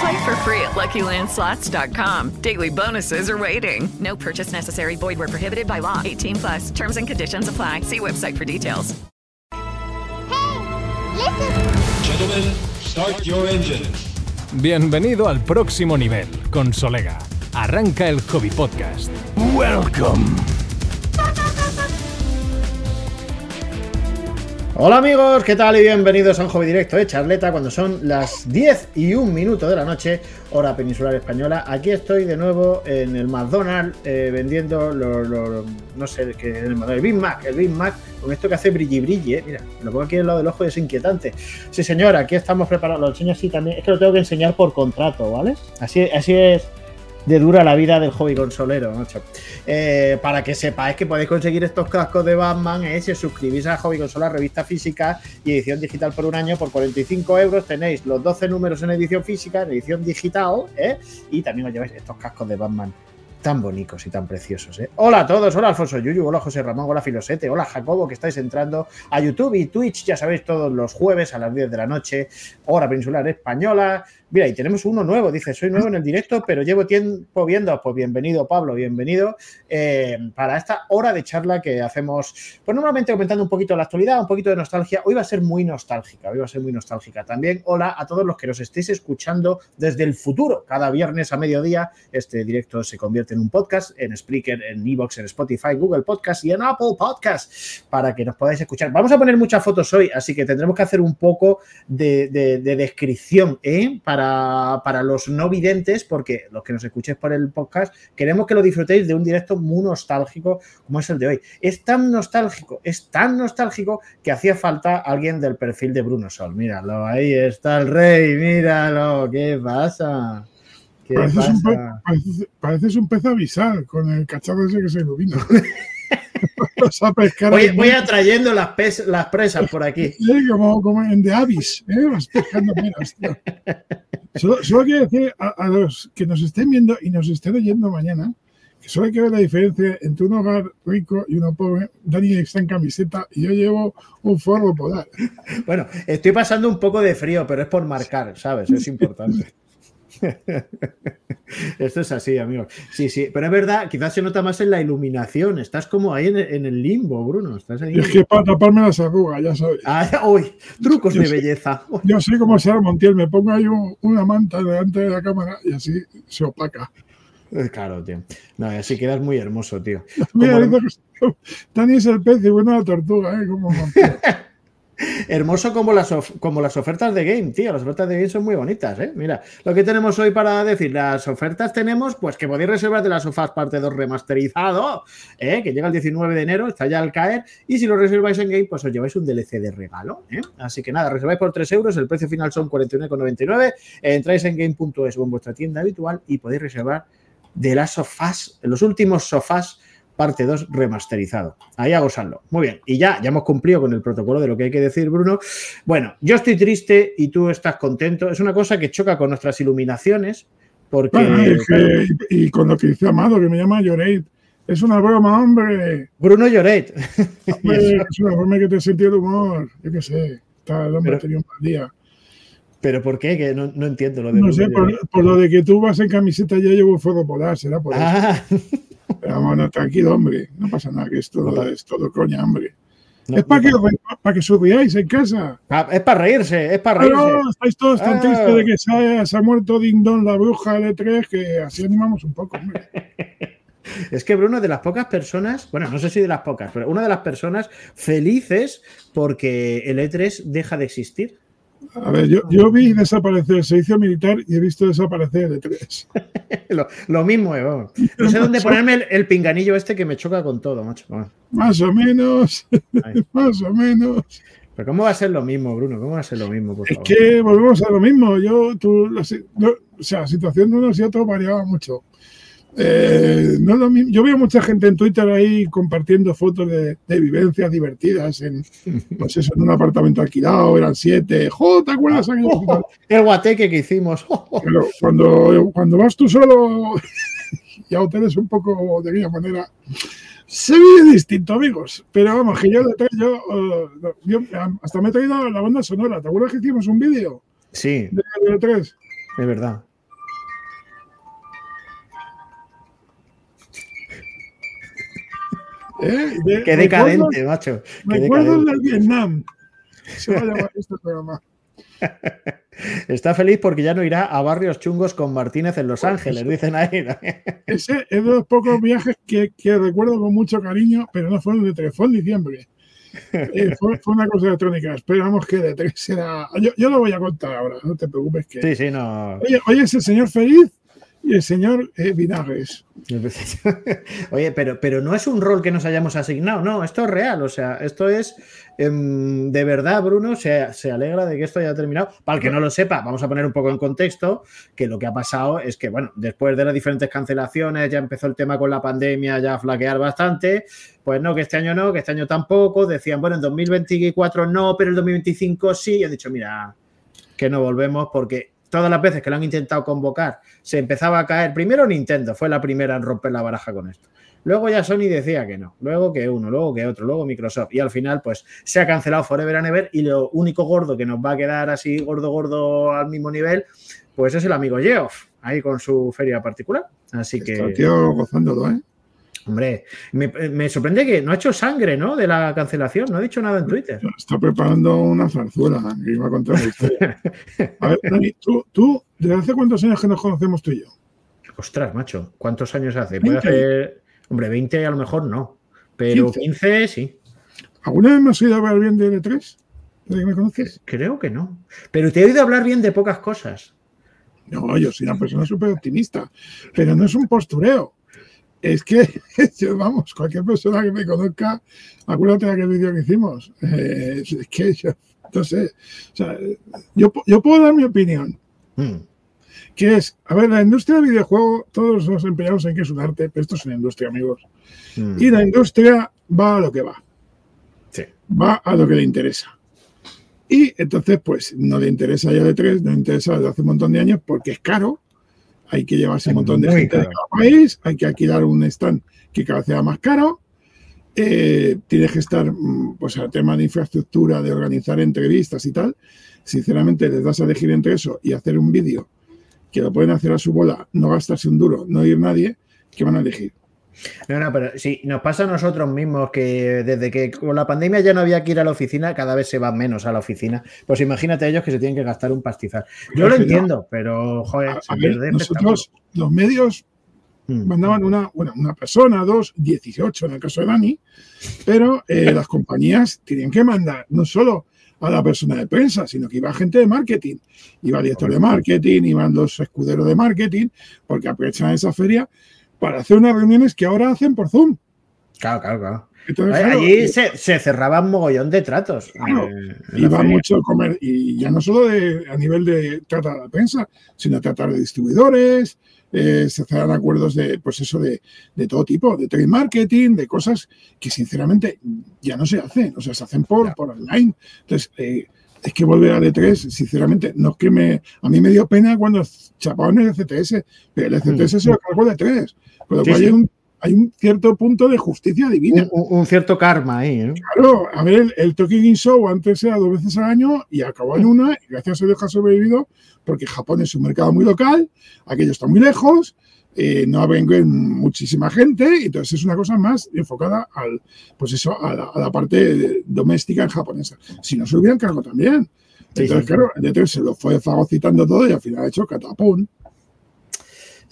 Play for free at LuckyLandSlots.com. Daily bonuses are waiting. No purchase necessary. Void where prohibited by law. 18 plus. Terms and conditions apply. See website for details. Gentlemen, start your engines. Bienvenido al próximo nivel con Solega. Arranca el Hobby Podcast. Welcome. Hola amigos, ¿qué tal? Y bienvenidos a un hobby directo de charleta cuando son las 10 y un minuto de la noche, hora peninsular española. Aquí estoy de nuevo en el McDonald's eh, vendiendo los, no sé, qué el, Big Mac, el Big Mac, con esto que hace brilli brilli, eh. Mira, lo pongo aquí al lado del ojo y es inquietante. Sí señor, aquí estamos preparados, lo enseño así también, es que lo tengo que enseñar por contrato, ¿vale? Así, así es de dura la vida del hobby consolero. Eh, para que sepáis que podéis conseguir estos cascos de Batman, eh, si os suscribís a Hobby Consola, revista física y edición digital por un año, por 45 euros tenéis los 12 números en edición física, en edición digital, eh, y también os lleváis estos cascos de Batman tan bonitos y tan preciosos. Hola a todos, hola Alfonso Yuyu, hola José Ramón, hola Filosete, hola Jacobo, que estáis entrando a YouTube y Twitch, ya sabéis, todos los jueves a las 10 de la noche, hora peninsular española. Mira, y tenemos uno nuevo, dice, soy nuevo en el directo, pero llevo tiempo viendo, pues bienvenido Pablo, bienvenido eh, para esta hora de charla que hacemos, pues normalmente comentando un poquito la actualidad, un poquito de nostalgia. Hoy va a ser muy nostálgica, hoy va a ser muy nostálgica. También hola a todos los que nos estéis escuchando desde el futuro. Cada viernes a mediodía este directo se convierte en un podcast, en Spreaker, en Evox, en Spotify, Google Podcast y en Apple Podcast para que nos podáis escuchar. Vamos a poner muchas fotos hoy, así que tendremos que hacer un poco de, de- de descripción ¿eh? para, para los no videntes, porque los que nos escuchéis por el podcast, queremos que lo disfrutéis de un directo muy nostálgico como es el de hoy. Es tan nostálgico, es tan nostálgico que hacía falta alguien del perfil de Bruno Sol. Míralo, ahí está el rey, míralo, ¿qué pasa? ¿Qué Pareces un, pe- pasa? pareces- pareces un pez avisal con el cacharro ese que se ilumina. Vas a pescar Voy, atrayendo las, pes- las presas por aquí. Sí, como, como en The Abyss, ¿eh? Vas pescando menos, tío. Solo, solo quiero decir a, a los que nos estén viendo y nos estén oyendo mañana que solo hay que ver la diferencia entre un hogar rico y uno pobre. Dani está en camiseta y yo llevo un forro polar. Bueno, estoy pasando un poco de frío, pero es por marcar, ¿sabes? Es importante. Esto es así, amigos. Sí, sí, pero es verdad, quizás se nota más en la iluminación. Estás como ahí en el, en el limbo, Bruno. Estás ahí. Es que para taparme las arrugas, ya sabes. Ah, uy, trucos Yo de sé. belleza. Yo sé cómo será Montiel, me pongo ahí un- una manta delante de la cámara y así se opaca. Eh, Claro, tío. No, así quedas muy hermoso, tío. Mira, Como- es el pez y bueno la tortuga, ¿eh? Como Montiel. Hermoso como las, como las ofertas de game, tío. Las ofertas de game son muy bonitas, ¿eh? Mira, lo que tenemos hoy para decir, las ofertas tenemos, pues que podéis reservar de las sofás parte 2 remasterizado, ¿eh? que llega el 19 de enero, está ya al caer, y si lo reserváis en game, pues os lleváis un DLC de regalo, ¿eh? Así que nada, reserváis por 3 euros, el precio final son 49,99, entráis en game.es o en vuestra tienda habitual y podéis reservar de las sofás, los últimos sofás parte 2 remasterizado. Ahí a gozarlo. Muy bien. Y ya, ya hemos cumplido con el protocolo de lo que hay que decir, Bruno. Bueno, yo estoy triste y tú estás contento. Es una cosa que choca con nuestras iluminaciones, porque. Bueno, y, que- y- y con lo que dice Amado, que me llama Lloreit. Es una broma, hombre. Bruno Lloret. Hombre, es una forma que te sentí el humor. Yo qué sé. Está, el hombre Pero- tenido un mal día. ¿Pero por qué? Que no, no entiendo lo de. No sé, por, por lo de que tú vas en camiseta ya llevo fuego polar, será por eso. Ah, Pero bueno, tranquilo, hombre. No pasa nada, que es todo, No es todo coña, hombre. no, es para que, para que sonriáis en casa. Ah, es para reírse, es para reírse. Claro, estáis todos tan Ah. tristes de que se ha, se ha muerto la bruja L3, que así animamos un poco, hombre. Es que Bruno de las pocas personas, bueno, no sé si de las pocas, pero una de las personas felices porque el E3 deja de existir. A ver, yo, yo vi desaparecer el servicio militar y he visto desaparecer el E3. lo, lo mismo, eh, vamos. No sé dónde ponerme el, el pinganillo este que me choca con todo, macho. Vamos. Más o menos, Ahí. más o menos. Pero ¿cómo va a ser lo mismo, Bruno? ¿Cómo va a ser lo mismo, por Es que volvemos a lo mismo. Yo, tú, la no, o sea, la situación de unos y otros variaba mucho. Eh, no es lo mismo. Yo veo mucha gente en Twitter ahí compartiendo fotos de, de vivencias divertidas en, pues eso, en un apartamento alquilado, eran siete. ¡Jo! ¿Te acuerdas? Oh, el guateque que hicimos. Pero cuando, cuando vas tú solo y a hoteles un poco de aquella manera, se vive distinto, amigos. Pero vamos, que yo, yo, no, yo hasta me he traído la banda sonora. ¿Te acuerdas que hicimos un vídeo Sí, de, de tres? es verdad. ¿Eh? De- Qué decadente, macho. Qué Recuerdos decadente. del Vietnam. Se va a llamar este programa. Está feliz porque ya no irá a barrios chungos con Martínez en Los Ángeles, dicen ahí. Ese es de los pocos viajes que, que recuerdo con mucho cariño, pero no fueron de tres, fue en diciembre. Eh, fue, fue una cosa electrónica. Esperamos que de tres será. Yo, yo lo voy a contar ahora, no te preocupes. Que... Sí, sí, no. Oye, hoy es el señor feliz el señor eh. Oye, pero, pero no es un rol que nos hayamos asignado, no, esto es real, o sea, esto es em, de verdad, Bruno, se, se alegra de que esto haya terminado. Para el que no lo sepa, vamos a poner un poco en contexto que lo que ha pasado es que, bueno, después de las diferentes cancelaciones, ya empezó el tema con la pandemia, ya a flaquear bastante, pues no, que este año no, que este año tampoco, decían, bueno, en 2024 no, pero en 2025 sí, y he dicho, mira, que no volvemos porque todas las veces que lo han intentado convocar se empezaba a caer. Primero Nintendo fue la primera en romper la baraja con esto. Luego ya Sony decía que no, luego que uno, luego que otro, luego Microsoft. Y al final, pues se ha cancelado Forever and Ever. Y lo único gordo que nos va a quedar así, gordo, gordo al mismo nivel, pues es el amigo Geoff, ahí con su feria particular. Así Está que, tío gozándolo, ¿eh? Hombre, me, me sorprende que no ha hecho sangre, ¿no? De la cancelación, no ha dicho nada en Twitter. Está preparando una zarzuela que iba a contar la historia. A ver, Dani, tú, tú, ¿desde hace cuántos años que nos conocemos tú y yo? Ostras, macho, ¿cuántos años hace? Puede 20. hacer, hombre, 20 a lo mejor no, pero 15. 15 sí. ¿Alguna vez me has oído hablar bien de L3? ¿Desde que me conoces? Creo que no. Pero te he oído hablar bien de pocas cosas. No, yo soy una persona súper optimista, pero no es un postureo. Es que, yo, vamos, cualquier persona que me conozca, acuérdate de aquel vídeo que hicimos. Eh, es que yo, o sea, yo, yo puedo dar mi opinión, Mm, que es, a ver, la industria del videojuego, todos nos empeñamos en que es un arte, pero esto es una industria, amigos. mm. Y la industria va a lo que va. Sí. va a lo que le interesa. Y entonces, pues no le interesa ya de tres, no le interesa desde hace un montón de años porque es caro. Hay que llevarse un montón de muy gente de cada país, hay que alquilar un stand que cada vez sea más caro. Eh, tienes que estar, mm, pues, al tema de infraestructura, de organizar entrevistas y tal. Sinceramente, les das a elegir entre eso y hacer un vídeo que lo pueden hacer a su bola, no gastarse un duro, no ir nadie, que van a elegir. No, no, pero sí, nos pasa a nosotros mismos que desde que con la pandemia ya no había que ir a la oficina, cada vez se va menos a la oficina. Pues imagínate ellos que se tienen que gastar un pastizal. Yo lo entiendo, pero joder, A- a ver, nosotros, los medios espectáculo. Mm. mandaban una, bueno, una persona, dos, 18 en el caso de Dani, pero eh, las compañías tenían que mandar no solo a la persona de prensa, sino que iba gente de marketing. Iba el director de marketing, iban los escuderos de marketing, porque aprovechan esa feria para hacer unas reuniones que ahora hacen por Zoom. Claro, claro, claro. Entonces, Allí claro, Allí se, se cerraban mogollón de tratos. Claro, eh, iba mucho a comer, y ya no solo de, a nivel de tratar a la prensa, sino tratar de distribuidores, eh, se hacían acuerdos de, pues eso, de, de todo tipo, de trade marketing, de cosas que sinceramente ya no se hacen, o sea, se hacen por, por online. Entonces, eh, es que volver a D3, sinceramente, no es que me. A mí me dio pena cuando chapaban el CTS, pero el CTS se lo cargó de 3. Con lo Sí, cual sí. hay, un, hay un cierto punto de justicia divina. un, un- un cierto karma ahí. ¿eh? Claro, a ver, el, el Tokyo Game Show antes era dos veces al año y acabó en una, y gracias a Dios que ha sobrevivido, porque Japón es un mercado muy local, aquello está muy lejos, eh, no venga muchísima gente, y entonces es una cosa más enfocada al, pues eso, a la, a la parte doméstica japonesa. Si no se hubieran cargado también. Entonces, sí. claro, el D3 se lo fue fagocitando todo y al final ha hecho catapum.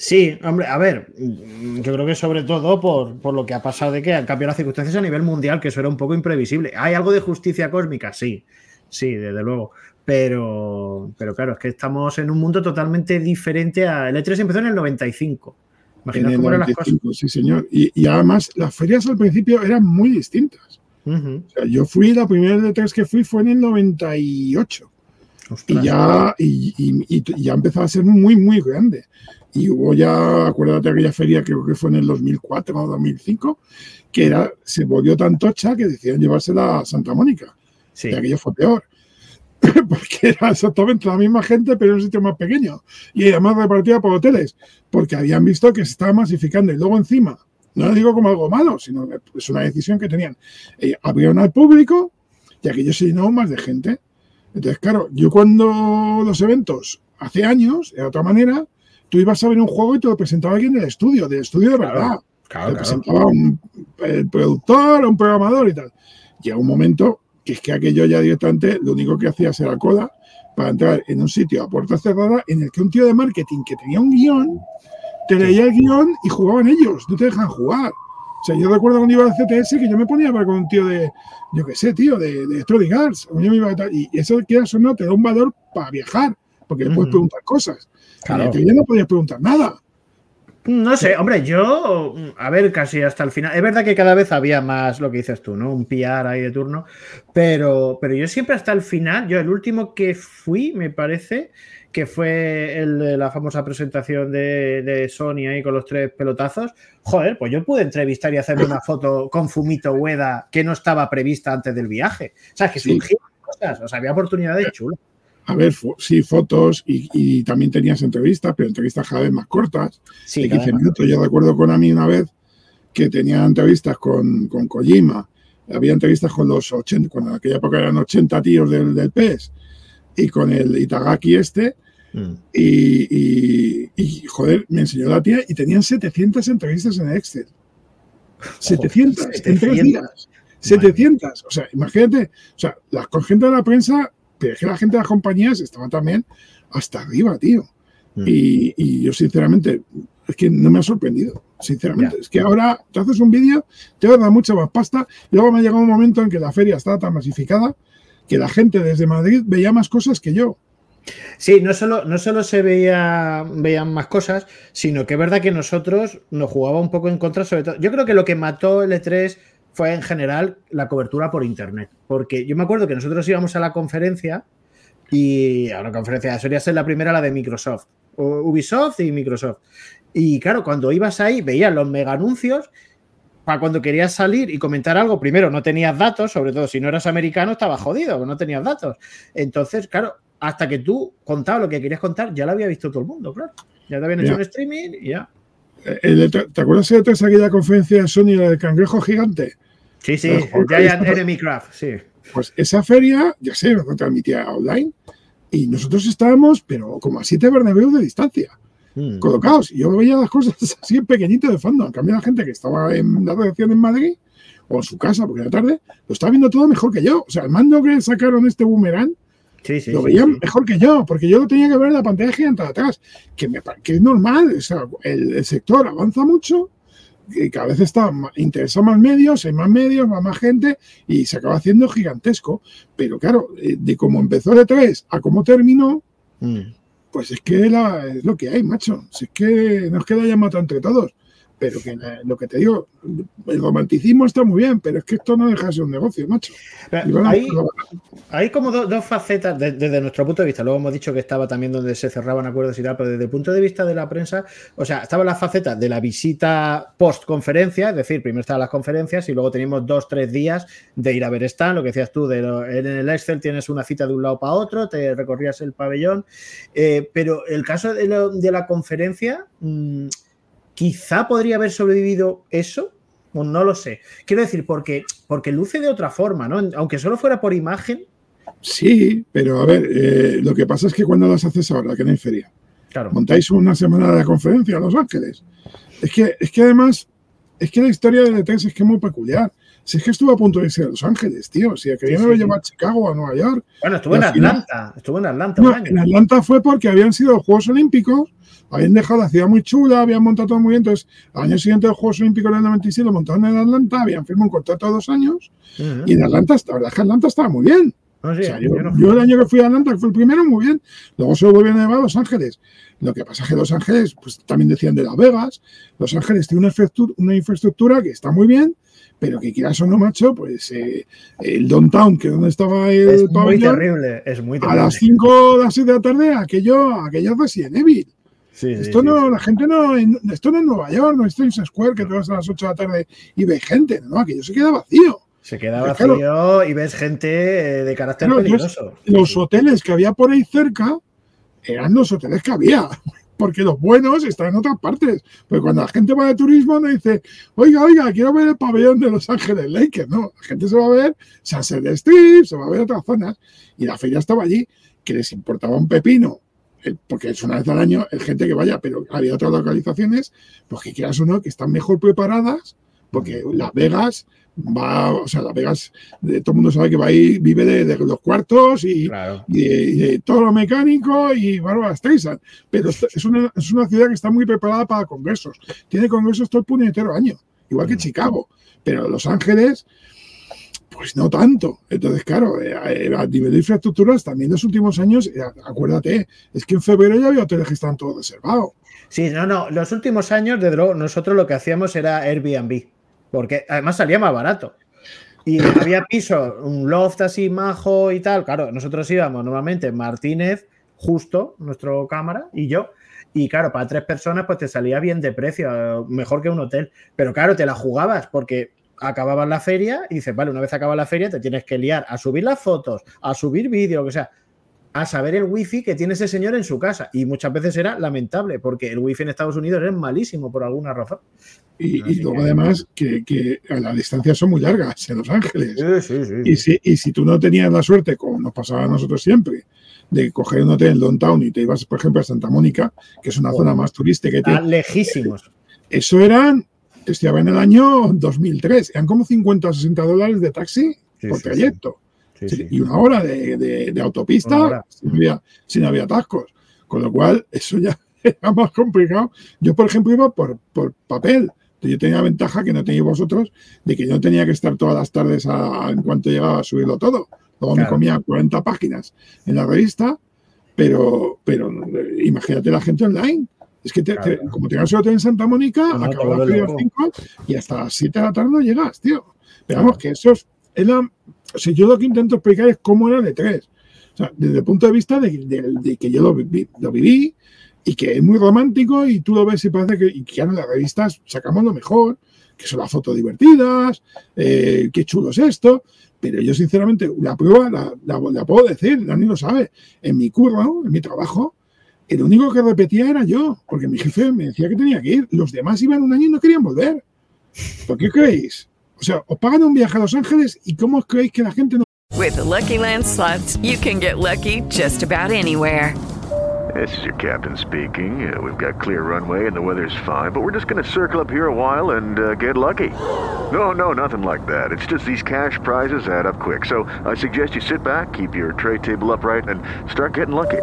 Sí, hombre, a ver, yo creo que sobre todo por, por, lo que ha pasado de que han cambiado las circunstancias a nivel mundial, que eso era un poco imprevisible. ¿Hay algo de justicia cósmica? Sí, sí, desde luego. Pero, pero claro, es que estamos en un mundo totalmente diferente. A... El E3 empezó en el 95. Imaginaos cómo eran las cosas. Sí, señor. Y, y, además, las ferias al principio eran muy distintas. Uh -huh. o sea, yo fui, la primera E3 que fui fue en el 98. Ostras, y ya, y, y, y, ya empezó a ser muy, muy grande. Y hubo ya, acuérdate de aquella feria, creo que fue en el 2004 o 2005, que era, se volvió tan tocha que decían llevársela a Santa Mónica. Sí. Y aquello fue peor. Porque era exactamente la misma gente, pero en un sitio más pequeño. Y además repartida por hoteles. Porque habían visto que se estaba masificando. Y luego encima, no lo digo como algo malo, sino que es una decisión que tenían. Eh, abrieron al público y aquello se llenó más de gente. Entonces, claro, yo cuando los eventos hace años, de otra manera, tú ibas a ver un juego y te lo presentaba alguien del estudio, del estudio de verdad. Claro, claro, te presentaba un el productor, un programador y tal. Llega un momento que es que aquello ya directamente lo único que hacías era cola para entrar en un sitio a puerta cerrada en el que un tío de marketing que tenía un guion te leía el guion y jugaban ellos, no te dejan jugar. O sea, yo recuerdo cuando iba al CTS que yo me ponía para con un tío de, yo qué sé, tío, de, de Electronic Arts. Y eso, quieras o no, te da un valor para viajar, porque le puedes preguntar cosas. Claro. Ya no podías preguntar nada. No sé, hombre, yo, a ver, casi hasta el final. Es verdad que cada vez había más lo que dices tú, ¿no? Un PR ahí de turno, pero, pero yo siempre hasta el final, yo el último que fui, me parece, que fue el de la famosa presentación de, de, Sony ahí con los tres pelotazos. Joder, pues yo pude entrevistar y hacerme una foto con Fumito Ueda que no estaba prevista antes del viaje. O sea, que surgían sí. cosas, o sea, había oportunidades chulas. A ver, sí, fotos y, y, también tenías entrevistas, pero entrevistas cada vez más cortas, sí, de 15 minutos. Yo recuerdo con a mí una vez que tenía entrevistas con, con Kojima, había entrevistas con los 80, cuando en aquella época eran 80 tíos del, del PES, y con el Itagaki este, mm. y, y, y, joder, me enseñó la tía y tenían 700 entrevistas en Excel. 700, oh, 700. en tres días. 700. O sea, imagínate, o sea, la con gente de la prensa, pero es que la gente de las compañías estaba también hasta arriba, tío. Mm. Y, y, yo, sinceramente, es que no me ha sorprendido, sinceramente. Yeah. Es que ahora te haces un vídeo, te va a dar mucha más pasta. Y luego me ha llegado un momento en que la feria estaba tan masificada que la gente desde Madrid veía más cosas que yo. Sí, no solo, no solo se veía, veían más cosas, sino que es verdad que nosotros nos jugaba un poco en contra, sobre todo. Yo creo que lo que mató el E3 fue en general la cobertura por internet. Porque yo me acuerdo que nosotros íbamos a la conferencia y a la conferencia solía ser la primera, la de Microsoft, Ubisoft y Microsoft. Y claro, cuando ibas ahí, veías los mega anuncios para cuando querías salir y comentar algo, primero no tenías datos, sobre todo si no eras americano, estaba jodido, no tenías datos. Entonces, claro, hasta que tú contabas lo que querías contar, ya lo había visto todo el mundo, claro. Ya te habían hecho ya. un streaming y ya. El, ¿Te acuerdas de aquella conferencia de Sony del cangrejo gigante? Sí, sí, Giant Enemy Craft, sí. Pues esa feria, ya sé, lo transmitía online y nosotros estábamos, pero como a siete Bernabéu de distancia mm. colocados. Y yo veía las cosas así en pequeñito de fondo. En cambio, la gente que estaba en la redacción en Madrid o en su casa, porque era tarde, lo estaba viendo todo mejor que yo. O sea, el mando que sacaron este boomerang, sí, sí, lo veían sí, mejor que yo, porque yo lo tenía que ver en la pantalla gigante de atrás, que, me, que es normal. O sea, el, el sector avanza mucho y cada vez está interesa más medios, hay más medios, va más gente y se acaba haciendo gigantesco. Pero claro, eh, de cómo empezó el E3 a cómo terminó, mm. pues es que la, es lo que hay, macho. Si es que nos queda ya entre todos. Pero que lo que te digo, el romanticismo está muy bien, pero es que esto no deja de ser un negocio, macho. Bueno, hay, hay, como do, dos facetas de, desde nuestro punto de vista. Luego hemos dicho que estaba también donde se cerraban acuerdos y tal, pero desde el punto de vista de la prensa, o sea, estaba la faceta de la visita post-conferencia, es decir, primero estaban las conferencias y luego teníamos dos, tres días de ir a ver stand, lo que decías tú, de lo, en el Excel tienes una cita de un lado para otro, te recorrías el pabellón, eh, pero el caso de, lo, de la conferencia... Mmm, quizá podría haber sobrevivido eso, o no lo sé. Quiero decir, porque, porque luce de otra forma, ¿no? Aunque solo fuera por imagen. Sí, pero a ver, eh, lo que pasa es que cuando las haces ahora, que no hay feria, claro. montáis una semana de conferencia a Los Ángeles. Es que, es que además, es que la historia de E3 es que es muy peculiar. Si es que estuvo a punto de irse a Los Ángeles, tío. Si querían sí, haber sí. llevado a Chicago o a Nueva York. Bueno, estuvo en final- Atlanta. Estuvo en Atlanta No, un año. en Atlanta fue porque habían sido los Juegos Olímpicos, habían dejado la ciudad muy chula, habían montado todo muy bien. Entonces, al año siguiente de los Juegos Olímpicos del 96 lo montaron en Atlanta, habían firmado un contrato de dos años. Y en Atlanta, la verdad es que Atlanta estaba muy bien. No, sí, O sea, yo, yo no- yo el año que fui a Atlanta, que fue el primero, muy bien. Luego se lo volvieron a llevar a Los Ángeles. Lo que pasa es que Los Ángeles, pues también decían de Las Vegas. Los Ángeles tiene una infraestructura, una infraestructura que está muy bien, pero que quieras o no, macho, pues eh, el downtown, que es donde estaba el Es muy terrible. Es muy a terrible. las 5 o las 6 de la tarde, aquello, aquello Resident Evil. Sí, Esto sí, no, sí. la gente no, esto no es Nueva York, no es Times Square, que te vas a las 8 de la tarde y ves gente, no, aquello se queda vacío. Se queda Pero vacío claro- y ves gente eh, de carácter Claro, peligroso. los hoteles que había por ahí cerca eran los hoteles que había, porque los buenos están en otras partes. Porque cuando la gente va de turismo no dice, oiga, oiga, quiero ver el pabellón de Los Ángeles Lakers. No, la gente se va a ver Sunset Strip, se va a ver otras zonas. Y la feria estaba allí, que les importaba un pepino, porque es una vez al año, el gente que vaya, pero había otras localizaciones, pues que quieras o no, que están mejor preparadas, porque Las Vegas va, o sea, Las Vegas, de- todo el mundo sabe que va ahí, vive de, de los cuartos y, Claro. y y de todo lo mecánico y Bárbara Streisand. Pero es una, es una ciudad que está muy preparada para congresos. Tiene congresos todo el puñetero año, igual que Chicago. Pero Los Ángeles, pues no tanto. Entonces, claro, eh, eh, a nivel de infraestructuras, también en los últimos años, eh, acuérdate, es que en febrero ya había hoteles que estaban todos reservados. Sí, no, no. Los últimos años, de luego, nosotros lo que hacíamos era Airbnb. Porque además salía más barato. Y había piso, un loft así majo y tal. Claro, nosotros íbamos normalmente Martínez, justo, nuestro cámara, y yo. Y claro, para tres personas, pues te salía bien de precio, mejor que un hotel. Pero claro, te la jugabas porque acababas la feria y dices, vale, una vez acaba la feria, te tienes que liar a subir las fotos, a subir vídeo, que sea, a saber el wifi que tiene ese señor en su casa. Y muchas veces era lamentable, porque el wifi en Estados Unidos es malísimo por alguna razón. Y, luego además que, que las distancias son muy largas en Los Ángeles. Sí, sí, sí. Y si, y si tú no tenías la suerte, como nos pasaba a nosotros siempre, de coger un hotel en downtown y te ibas, por ejemplo, a Santa Mónica, que es una zona más turística, que te- lejísimos. eso eran, te estoy hablando en el año 2003, eran como 50 o 60 dólares de taxi Sí, por sí, trayecto. Sí. Y una hora de, de- de autopista hora. sin había, sin había atascos. Con lo cual, eso ya era más complicado. Yo, por ejemplo, iba por, por papel. Yo tenía la ventaja que no tenéis vosotros de que yo no tenía que estar todas las tardes a- en cuanto llegaba a subirlo todo. Luego me Claro. comía 40 páginas en la revista, pero, pero imagínate la gente online. Es que te- Claro, te- como tengas el hotel en Santa Mónica, No, acabas a las loco. 5 y hasta las 7 de la tarde no llegas, tío. Pero vamos, que eso es, es la- o sea, yo lo que intento explicar es cómo era de tres. O sea, desde el punto de vista de, de- de que yo lo viví, lo viví y que es muy romántico y tú lo ves y parece que, y que en las revistas sacamos lo mejor, que son las fotos divertidas, eh, qué chulo es esto. Pero yo, sinceramente, la prueba la, la- la puedo decir, Dani lo sabe. En mi curro, en mi trabajo, el único que repetía era yo, porque mi jefe me decía que tenía que ir. Los demás iban un año y no querían volver. ¿Por qué creéis? O sea, os pagan un viaje a Los Ángeles y ¿cómo os creéis que la gente no With the Lucky Land slots, you can get lucky just about anywhere. This is your captain speaking. Uh, we've got clear runway and the weather's fine, but we're just going to circle up here a while and uh, get lucky. No, no, nothing like that. It's just these cash prizes add up quick. So I suggest you sit back, keep your tray table upright, and start getting lucky.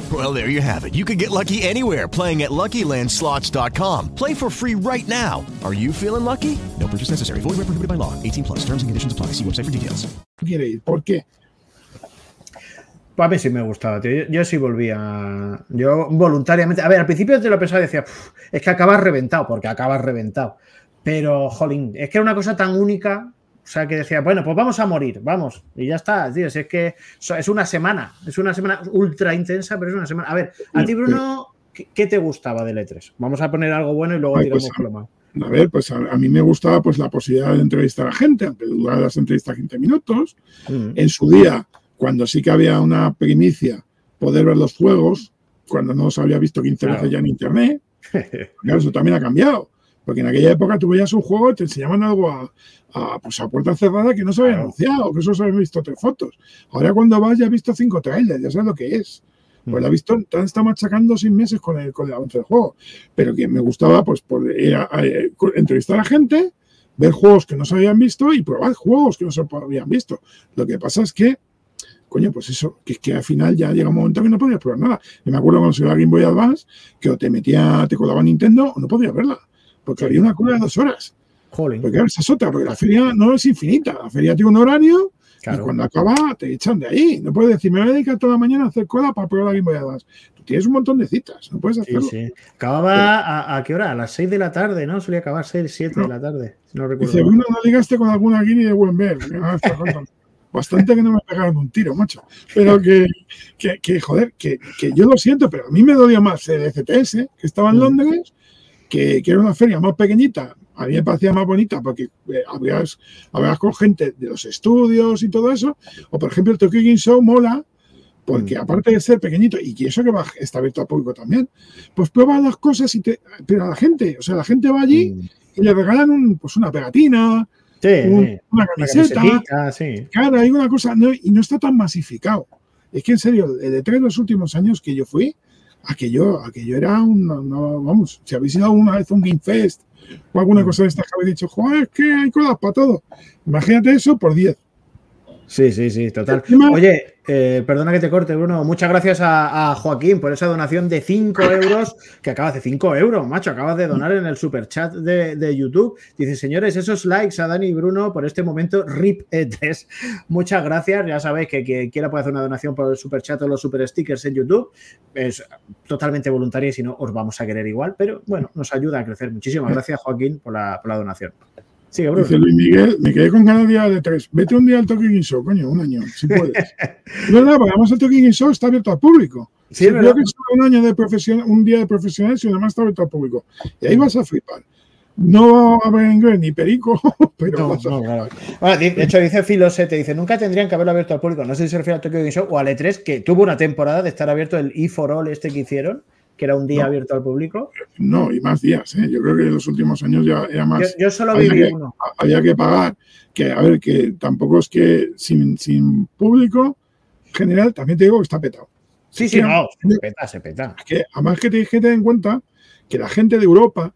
Well, there you have it. You can get lucky anywhere playing at LuckyLandSlots.com. Play for free right now. Are you feeling lucky? No purchase necessary. Void where prohibited by law. 18 plus. Terms and conditions apply. See website for details. quiere ir? ¿Por qué? A mí sí me gustaba, tío. Yo, yo sí volvía. Yo voluntariamente. A ver, al principio te lo pensaba y decía, "Uf, es que acabas reventado, porque acabas reventado. Pero, jolín, es que era una cosa tan única. O sea, que decía, bueno, pues vamos a morir, vamos. Y ya está, tío. Si es que es una semana. Es una semana ultra intensa, pero es una semana. A ver, a ti, Bruno, ¿qué, qué te gustaba del E3? Vamos a poner algo bueno y luego Ay, tiramos pues, lo malo. A ver, pues a, a mí me gustaba pues la posibilidad de entrevistar a gente, aunque duraran las entrevistas 15 minutos. Mm. En su día, cuando sí que había una primicia, poder ver los juegos, cuando no los había visto 15 Claro. veces ya en internet. Claro, eso también ha cambiado. Porque en aquella época tú veías un juego y te enseñaban algo a, a, pues a puerta cerrada que no se había anunciado, que eso se había visto tres fotos. Ahora cuando vas ya has visto cinco trailers, ya sabes lo que es. Pues la he visto, te está machacando seis meses con el, con el avance del juego. Pero que me gustaba, pues, por a- a- eh, entrevistar a gente, ver juegos que no se habían visto y probar juegos que no se habían visto. Lo que pasa es que, coño, pues eso, que es que al final ya llega un momento que no podías probar nada. Yo me acuerdo cuando salió la Game Boy Advance, que o te metía, te colaba Nintendo o no podías verla. Porque había una cola de dos horas. Jolín. Porque esa es otra, porque la feria no es infinita. La feria tiene un horario Claro. y cuando acaba te echan de ahí. No puedes decir, me voy a dedicar toda la mañana a hacer cola para probar la Game Boy Advance. Tú tienes un montón de citas, no puedes Sí, hacerlo. sí. Acababa a, a qué hora? A las 6 de la tarde, ¿no? Solía acabar 6, 7 de la tarde. No recuerdo. Dice, bueno, no ligaste con alguna guinea de buen ver. Ah. Bastante que no me pegaron un tiro, macho. Pero que, que, que, joder, que, que yo lo siento, pero a mí me dolía más el CTS, que estaba en Londres, que, que era una feria más pequeñita. A mí me parecía más bonita porque eh, habrías, habrías con gente de los estudios y todo eso. O, por ejemplo, el Tokyo Game Show mola porque aparte de ser pequeñito, y eso que va, está abierto al público también, pues prueba las cosas y te, pero a la gente, o sea, la gente va allí y le regalan un, pues una pegatina, Sí, un- una Una camiseta. camisetita, sí. Claro, hay una cosa, no, y no está tan masificado. Es que en serio, el de tres los últimos años que yo fui, aquello, aquello era un, no, vamos, si habéis ido alguna vez a un Game Fest o alguna cosa de estas que habéis dicho, joder, es que hay colas para todo. Imagínate eso por 10. Sí, sí, sí, total. Oye, eh, perdona que te corte, Bruno. Muchas gracias a, Joaquín por esa donación de 5 euros, que acabas de 5 euros, macho. Acabas de donar en el super chat de, YouTube. Dice, señores, esos likes a Dani y Bruno por este momento, RIP E3. Muchas gracias. Ya sabéis que quien quiera puede hacer una donación por el super chat o los super stickers en YouTube. Es totalmente voluntaria y si no, os vamos a querer igual. Pero bueno, nos ayuda a crecer. Muchísimas gracias, Joaquín, por la, por la donación. Dice Luis Miguel, me quedé con ganas de ir a de tres. Vete un día al Game Show, coño, un año, si puedes. Es verdad, porque además el Tokyo Game Show está abierto al público. Sí, es Creo que es un año de profesión, un día de profesionales y además está abierto al público. Y ahí vas a flipar. No va a haber inglés ni perico, pero No, vas a no, claro. Bueno, de hecho, dice Filosete, dice, nunca tendrían que haberlo abierto al público. No sé si se refiere al Tokyo Game Show o al E3, que tuvo una temporada de estar abierto el E for All este que hicieron, que era un día No. abierto al público. No, y más días. ¿eh? Yo creo que en los últimos años ya era más. Yo, yo solo había viví que, uno. había que pagar. Que, a ver, que tampoco es que sin, sin público general, también te digo que está petado. Sí, Es sí, que- no, se peta, se peta. que además que tienes que tener en cuenta que la gente de Europa,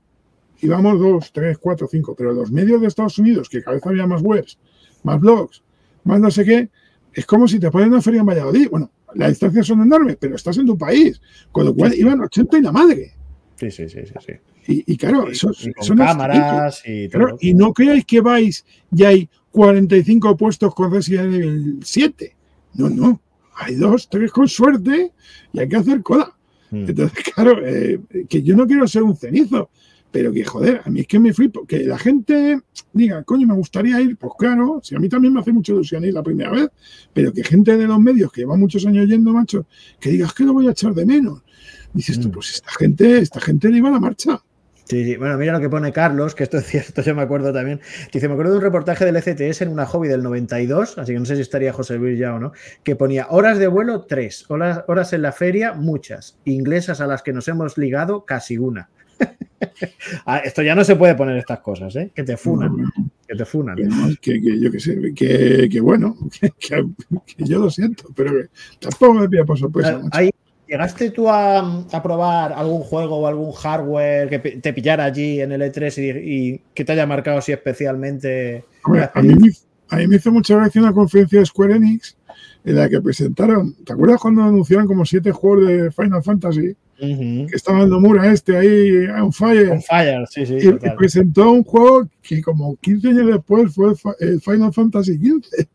íbamos dos, tres, cuatro, cinco, pero los medios de Estados Unidos, que cada vez había más webs, más blogs, más no sé qué, es como si te ponen una feria en Valladolid. Bueno, las distancias son enormes, pero estás en tu país, con lo cual Sí, iban 80 y la madre. Sí, sí, sí, sí. sí. Y, y claro, eso, es cámaras y Claro, todo. y no creáis que vais y hay 45 puestos con Resident Evil 7. No, no. Hay dos, tres con suerte y hay que hacer cola. Mm. Entonces, claro, eh, que yo no quiero ser un cenizo, pero que joder, a mí es que me flipo. Que la gente diga, coño, me gustaría ir, pues claro, si a mí también me hace mucha ilusión ir la primera vez, pero que gente de los medios que lleva muchos años yendo, macho, que digas que lo voy a echar de menos. Dices Mm. tú, pues esta gente, esta gente le iba a la marcha. Sí, sí. Bueno, mira lo que pone Carlos, que esto es cierto, yo me acuerdo también. Dice, me acuerdo de un reportaje del ECTS en una hobby del 92, así que no sé si estaría José Luis ya o no, que ponía horas de vuelo, tres, horas, horas en la feria, muchas, inglesas a las que nos hemos ligado, casi una. Ah, esto ya no se puede poner estas cosas, ¿eh? Que te funan, que te funan. Que, yo que sé, que, que bueno, que, yo lo siento, pero tampoco me pilla por sorpresa. Ah, ahí- ¿Llegaste tú a, a probar algún juego o algún hardware que te pillara allí en el E3 y, y que te haya marcado así especialmente? Hombre, a, mí me, a mí me hizo mucha gracia una conferencia de Square Enix en la que presentaron, ¿te acuerdas cuando anunciaron como siete juegos de Final Fantasy? Que estaba el Nomura este ahí on fire. On fire, sí, sí, y, total. presentó un juego que como 15 años después fue el, el Final Fantasy XV.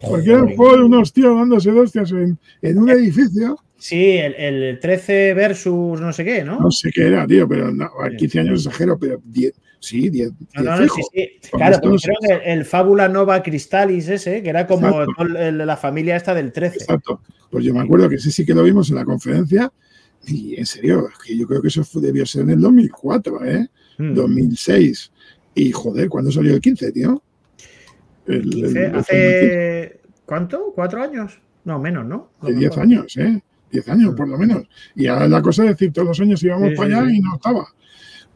Porque era un juego de unos tíos dándose hostias en, en un edificio. Sí, el, el 13 versus no sé qué, ¿no? No sé qué era, tío, pero no, a 15 años exagero, pero 10, sí, 10. No, 10 no, no, sí, sí. Claro, porque creo que el Fábula Nova Crystallis ese, que era como el- la familia esta del 13. Exacto. Pues yo me acuerdo que ese sí que lo vimos en la conferencia y en serio, es que yo creo que eso fue- debió ser en el 2004, ¿eh? Mm. 2006. Y joder, ¿cuándo salió el 15, tío? El- el- Hace, el hace- ¿Cuánto? ¿Cuatro años? No, menos, ¿no? 10 acuerdo. años, ¿eh? 10 años, por lo menos. Y ahora la cosa es decir, todos los años íbamos Sí, para allá sí. y no estaba.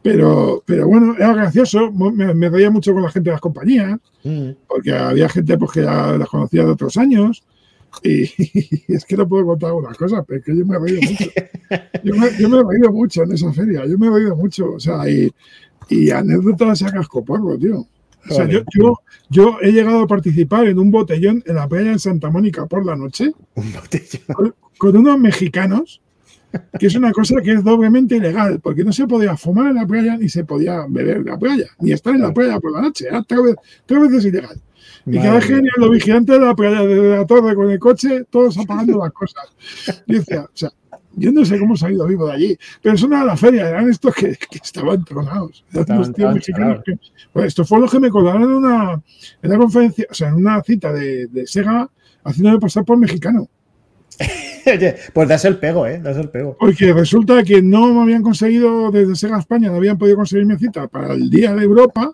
Pero, pero bueno, era gracioso. Me, me reía mucho con la gente de las compañías, Mm. porque había gente pues, que ya las conocía de otros años. Y, es que no puedo contar algunas cosas, pero es que yo me he reído mucho. Yo me, yo me he reído mucho en esa feria, yo me he reído mucho. O sea, y, y anécdotas a cascoporro, tío. O sea, yo, yo, yo he llegado a participar en un botellón en la playa en Santa Mónica por la noche con, con unos mexicanos, que es una cosa que es doblemente ilegal, porque no se podía fumar en la playa ni se podía beber en la playa, ni estar en la playa por la noche. Era tres, ve- tres veces ilegal. Y cada venían los vigilantes de la playa, desde la torre con el coche, todos apagando las cosas. O sea, yo no sé cómo he salido vivo de allí, pero eso no era la feria, eran estos que, que estaban tronados. Estaban- estaban que- pues esto fue lo que me colgaron en una, en una conferencia, o sea, en una cita de, de Sega, haciéndome pasar por mexicano. Oye, pues das el pego, ¿eh? Das el pego. Porque resulta que no me habían conseguido desde Sega España, no habían podido conseguirme cita para el día de Europa.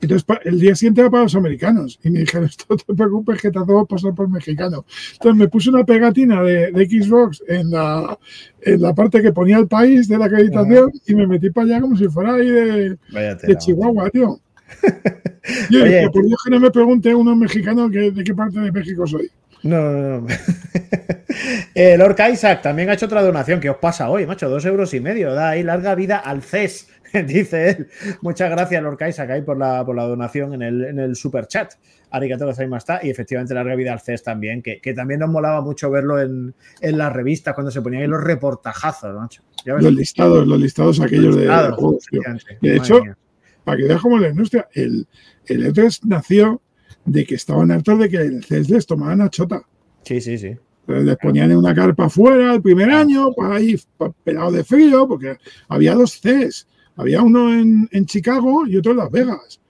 Entonces, el día siguiente era para los americanos. Y me dijeron, esto no te preocupes que te hacemos pasar por mexicano. Entonces me puse una pegatina de, de Xbox en la, en la parte que ponía el país de la acreditación y me metí para allá como si fuera ahí de, de Chihuahua, tío. Yo Oye. dije, por Dios que no me pregunte uno mexicano que, de qué parte de México soy. No, no, no. Eh, Lord Isaac también ha hecho otra donación. ¿Qué os pasa hoy, macho? Dos euros y medio. Da ahí larga vida al CES, dice él. Muchas gracias, Lord Isaac, ahí por la, por la donación en el, en el super chat. Arigato está. Y efectivamente, larga vida al CES también, que, que también nos molaba mucho verlo en, en las revistas cuando se ponían ahí los reportajazos, macho. Ya ves- Los listados, los listados aquellos de- de, listados, juegos, efectivamente. Y de hecho, mía. para que veas cómo la industria, el, el E3 nació de que estaban hartos de que el CES les tomaban a chota. Sí, sí, sí. Les ponían en una carpa afuera el primer año, para ahí pelado de frío, porque había dos CES. Había uno en, en Chicago y otro en Las Vegas.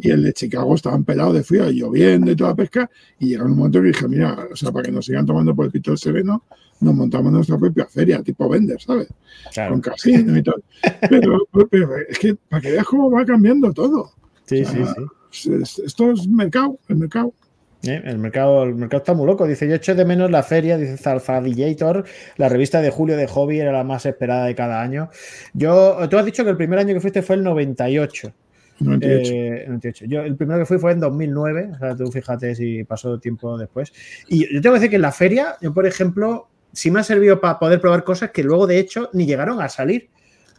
Y el de Chicago estaban pelados de frío, lloviendo y toda la pesca. Y llegó un momento que dije, mira, o sea, para que nos sigan tomando por el pito sereno, nos montamos nuestra propia feria, tipo vender, ¿sabes? Claro. Con casino y tal. Pero, pero es que para que veas cómo va cambiando todo. Sí, O sea, sí, sí. es- Esto es mercado, el mercado. Eh, El mercado, el mercado está muy loco. Dice, yo eché de menos la feria, dice Zalfadillator. La revista de julio de hobby era la más esperada de cada año. Yo, tú has dicho que el primer año que fuiste fue el 98. 98. Eh, 98. Yo, el primero que fui fue en 2009. O sea, tú fíjate si pasó tiempo después. Y yo tengo que decir que en la feria, yo, por ejemplo, sí me ha servido para poder probar cosas que luego, de hecho, ni llegaron a salir.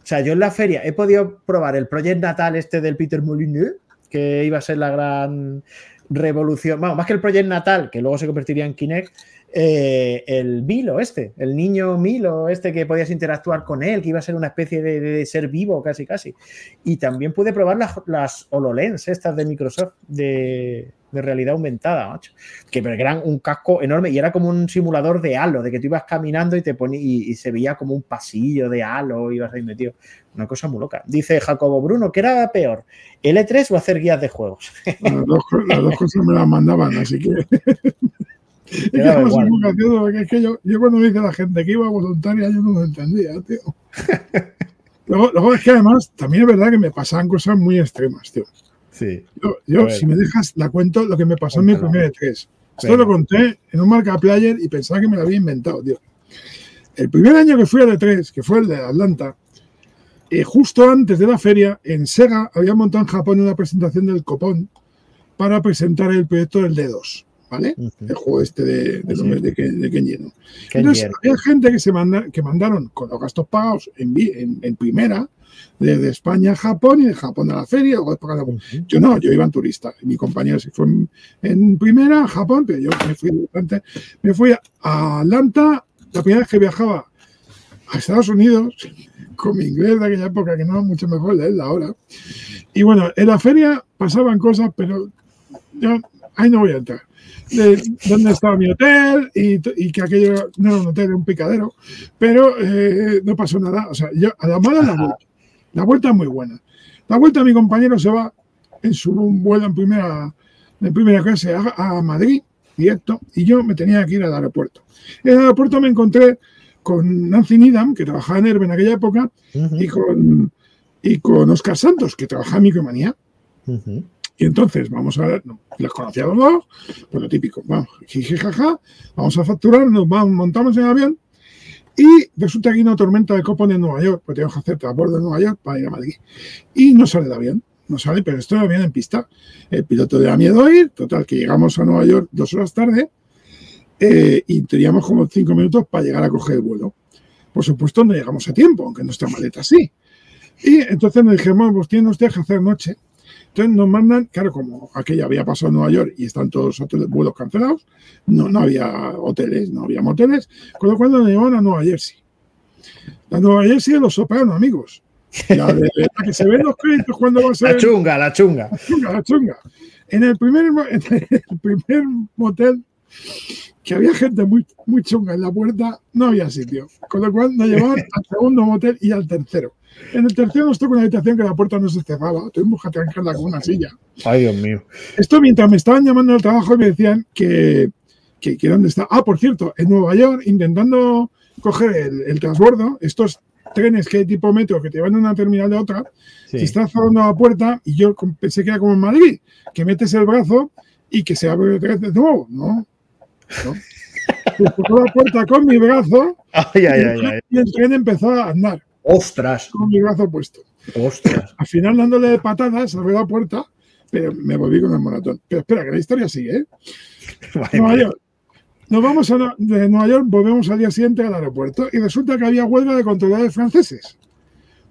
O sea, yo en la feria he podido probar el Project Natal este del Peter Molyneux, que iba a ser la gran revolución. Bueno, más que el Project Natal, que luego se convertiría en Kinect, eh, el Milo este, el niño Milo este que podías interactuar con él, que iba a ser una especie de, ser vivo casi casi. Y también pude probar las, las HoloLens estas de Microsoft de, de realidad aumentada, macho. Que, pero eran un casco enorme y era como un simulador de halo, de que tú ibas caminando y te ponía y, y se veía como un pasillo de halo, ibas ahí metido. Una cosa muy loca. Dice Jacobo Bruno, ¿qué era peor? ¿L3 o hacer guías de juegos? Las dos, co- las dos cosas me las mandaban, así que. es que además es muy gracioso, porque es que yo, yo cuando me dice la gente que iba voluntaria, yo no lo entendía, tío. luego, luego es que además también es verdad que me pasaban cosas muy extremas, tío. Sí. Yo, yo, si me dejas, la cuento lo que me pasó en mi primer E3. Esto lo conté en un marca player y pensaba que me lo había inventado, tío. El primer año que fui al E3, que fue el de Atlanta, eh, justo antes de la feria, en Sega había montado en Japón una presentación del Copón para presentar el proyecto del D2, ¿vale? El juego este de, de, Sí. los- de, de Kenjiro. Ken Entonces, había gente que, se manda, que mandaron con los gastos pagados en, en, en primera, desde España a Japón y de Japón a la feria. a la- Yo no, yo iba en turista. Mi compañero se fue en, en primera a Japón, pero yo me fui, antes, me fui a Atlanta la primera vez que viajaba a Estados Unidos con mi inglés de aquella época, que no era mucho mejor de él ahora. Y bueno, en la feria pasaban cosas, pero yo ahí no voy a entrar. De dónde estaba mi hotel y, y que aquello no era un hotel, era un picadero, pero eh, no pasó nada. O sea, yo a la mala la vuelta. La vuelta es muy buena. La vuelta mi compañero se va en su vuelo en primera, en primera clase a, a Madrid, directo, y yo me tenía que ir al aeropuerto. En el aeropuerto me encontré con Nancy Needham, que trabajaba en Herbe en aquella época, y con y con Oscar Santos, que trabaja en Micromanía. Y entonces vamos a ver, no, los conocí a los dos, pues lo típico, vamos, jiji, jaja, vamos a facturar, nos vamos, montamos en el avión y resulta que hay una tormenta de copo en Nueva York, pues tenemos que hacer transbordo en Nueva York para ir a Madrid. Y no sale el avión, no sale, pero esto bien en pista. El piloto le da miedo ir, total, que llegamos a Nueva York dos horas tarde eh, y teníamos como cinco minutos para llegar a coger el vuelo. Por supuesto, no llegamos a tiempo, aunque nuestra maleta sí. Y entonces nos dijimos, pues tiene usted que hacer noche. Entonces nos mandan, claro, como aquella había pasado en Nueva York y están todos los hoteles, vuelos cancelados, no, no había hoteles, no había moteles, con lo cual nos llevaban a Nueva Jersey. La Nueva Jersey de los sopranos, amigos. La, de, la que se ven los créditos cuando va a ser. La chunga, la chunga. La chunga, la chunga. En el primer, en el primer motel que había gente muy, muy chunga en la puerta, no había sitio. Con lo cual nos llevaban al segundo motel y al tercero. En el tercero nos tocó una habitación que la puerta no se cerraba. Tuvimos que trancarla con una silla. Ay, Dios mío. Esto mientras me estaban llamando al trabajo y me decían que, que, que dónde está. Ah, por cierto, en Nueva York, intentando coger el, el transbordo, estos trenes que hay tipo metro que te van de una terminal de otra, Sí. se está cerrando la puerta y yo pensé que era como en Madrid, que metes el brazo y que se abre el tren de nuevo. No. no. Pues tocó la puerta con mi brazo Ay, ay, ay, ay. y el tren empezó a andar Ostras, con mi brazo puesto. ostras. Al final dándole patadas, abrió la puerta, pero me volví con el maratón. Pero espera, que la historia sigue, ¿eh? Nueva York. Nos vamos a, de Nueva York, volvemos al día siguiente al aeropuerto y resulta que había huelga de controladores franceses.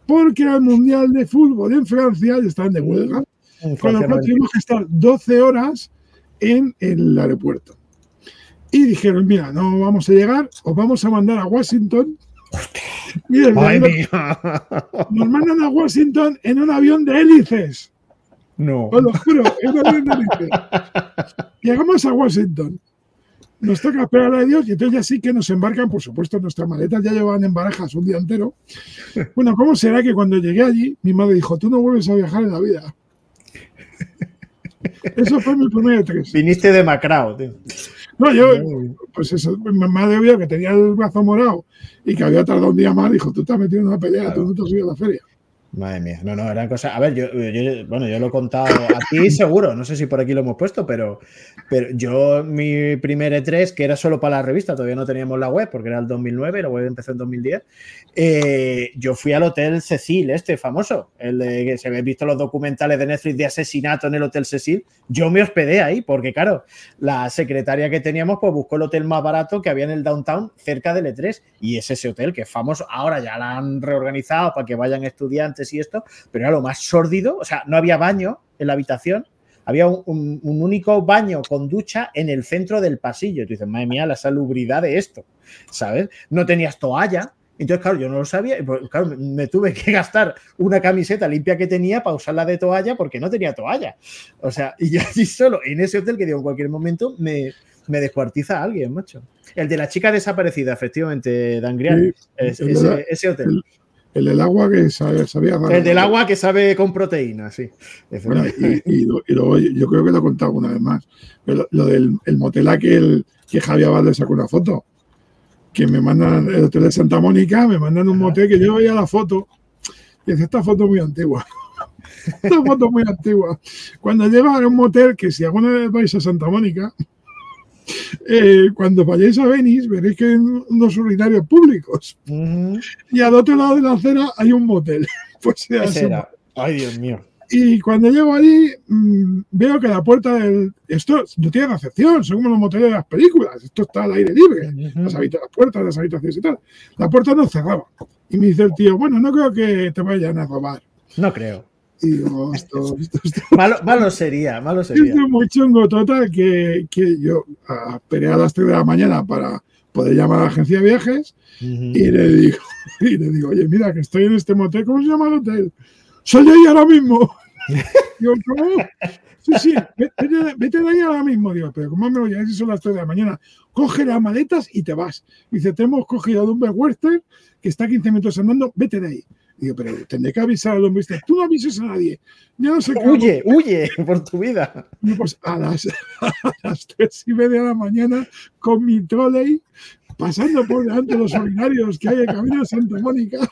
Porque el Mundial de Fútbol en Francia y estaban de huelga. Con lo cual tuvimos que estar 12 horas en el aeropuerto. Y dijeron, mira, no vamos a llegar, os vamos a mandar a Washington. Ay, mía. nos mandan a Washington en un avión de hélices. No. Os lo juro, en un avión de hélices. Llegamos a Washington. Nos toca esperar a Dios y entonces ya sí que nos embarcan, por supuesto, nuestras maletas ya llevaban en barajas un día entero. Bueno, ¿cómo será que cuando llegué allí, mi madre dijo, tú no vuelves a viajar en la vida? Eso fue mi primer tres. Viniste demacrado, tío. No, yo, pues eso, mi madre vio que tenía el brazo morado y que había tardado un día más, dijo, tú te has metido en una pelea, tú no te has ido a la feria. Madre mía, no, no, eran cosas. A ver, yo, bueno, yo lo he contado a ti seguro, no sé si por aquí lo hemos puesto, pero, pero yo, mi primer E3, que era solo para la revista, todavía no teníamos la web porque era el 2009, la web empezó en 2010. eh, yo fui al Hotel Cecil, este famoso, el de que se habéis visto los documentales de Netflix de asesinato en el Hotel Cecil. Yo me hospedé ahí porque, claro, la secretaria que teníamos, pues buscó el hotel más barato que había en el downtown cerca del E3 y es ese hotel que es famoso. Ahora ya la han reorganizado para que vayan estudiantes y esto, pero era lo más sórdido. O sea, no había baño en la habitación. Había un, un- un único baño con ducha en el centro del pasillo. Y tú dices, madre mía, la salubridad de esto, ¿sabes? No tenías toalla. Entonces, claro, yo no lo sabía. pues, claro, me- tuve que gastar una camiseta limpia que tenía para usarla de toalla porque no tenía toalla. O sea, y yo allí solo, en ese hotel que digo, en cualquier momento me, me descuartiza a alguien, macho. El de la chica desaparecida, efectivamente, Dan Grial. Sí, Es- el de ese, la- ese hotel. El, el del agua que sabía, sabía raro. El del agua que sabe con proteína, sí. Bueno, y, y lo- y luego yo creo que lo he contado una vez más. Pero lo, lo del el motel aquel que Javier Valde sacó una foto. Que me mandan el hotel de Santa Mónica, me mandan un motel que yo veía la foto. Y dice, esta foto es muy antigua. esta foto es muy antigua. Cuando lleva a un motel que si alguna vez vais a Santa Mónica, eh, cuando vayáis a Venice veréis que hay unos urinarios públicos. Y al otro lado de la acera hay un motel. Pues ese era. Ay, Dios mío. y cuando llego allí, mm, veo que la puerta del. Esto no tiene recepción, son como los moteles de las películas. Esto está al aire libre. las, habita- las puertas las habitaciones y tal. La puerta no cerraba. Y me dice el tío, bueno, no creo que te vayan a robar. No creo. Y digo, esto, esto, esto, Malo, malo sería, malo sería. esto es muy chungo total que, que yo esperé a las 3 de la mañana para poder llamar a la agencia de viajes y le digo, y le digo, oye, mira que estoy en este motel, ¿cómo se llama el hotel? Soy ahí ahora mismo. Digo, ¿cómo? Sí, sí, ve- vete, vete de ahí ahora mismo. Digo, pero ¿cómo me voy a ir si son las 3 de la mañana? Coge las maletas y te vas. Dice, te hemos cogido a Dumber Western, que está a 15 metros andando, vete de ahí. Digo, pero tendré que avisar a Dumber Western. Tú no avises a nadie. Yo no sé qué. Huye, huye por tu vida. Y pues a las, a las tres y media de la mañana con mi trolley pasando por delante de los urinarios que hay en camino a Santa Mónica.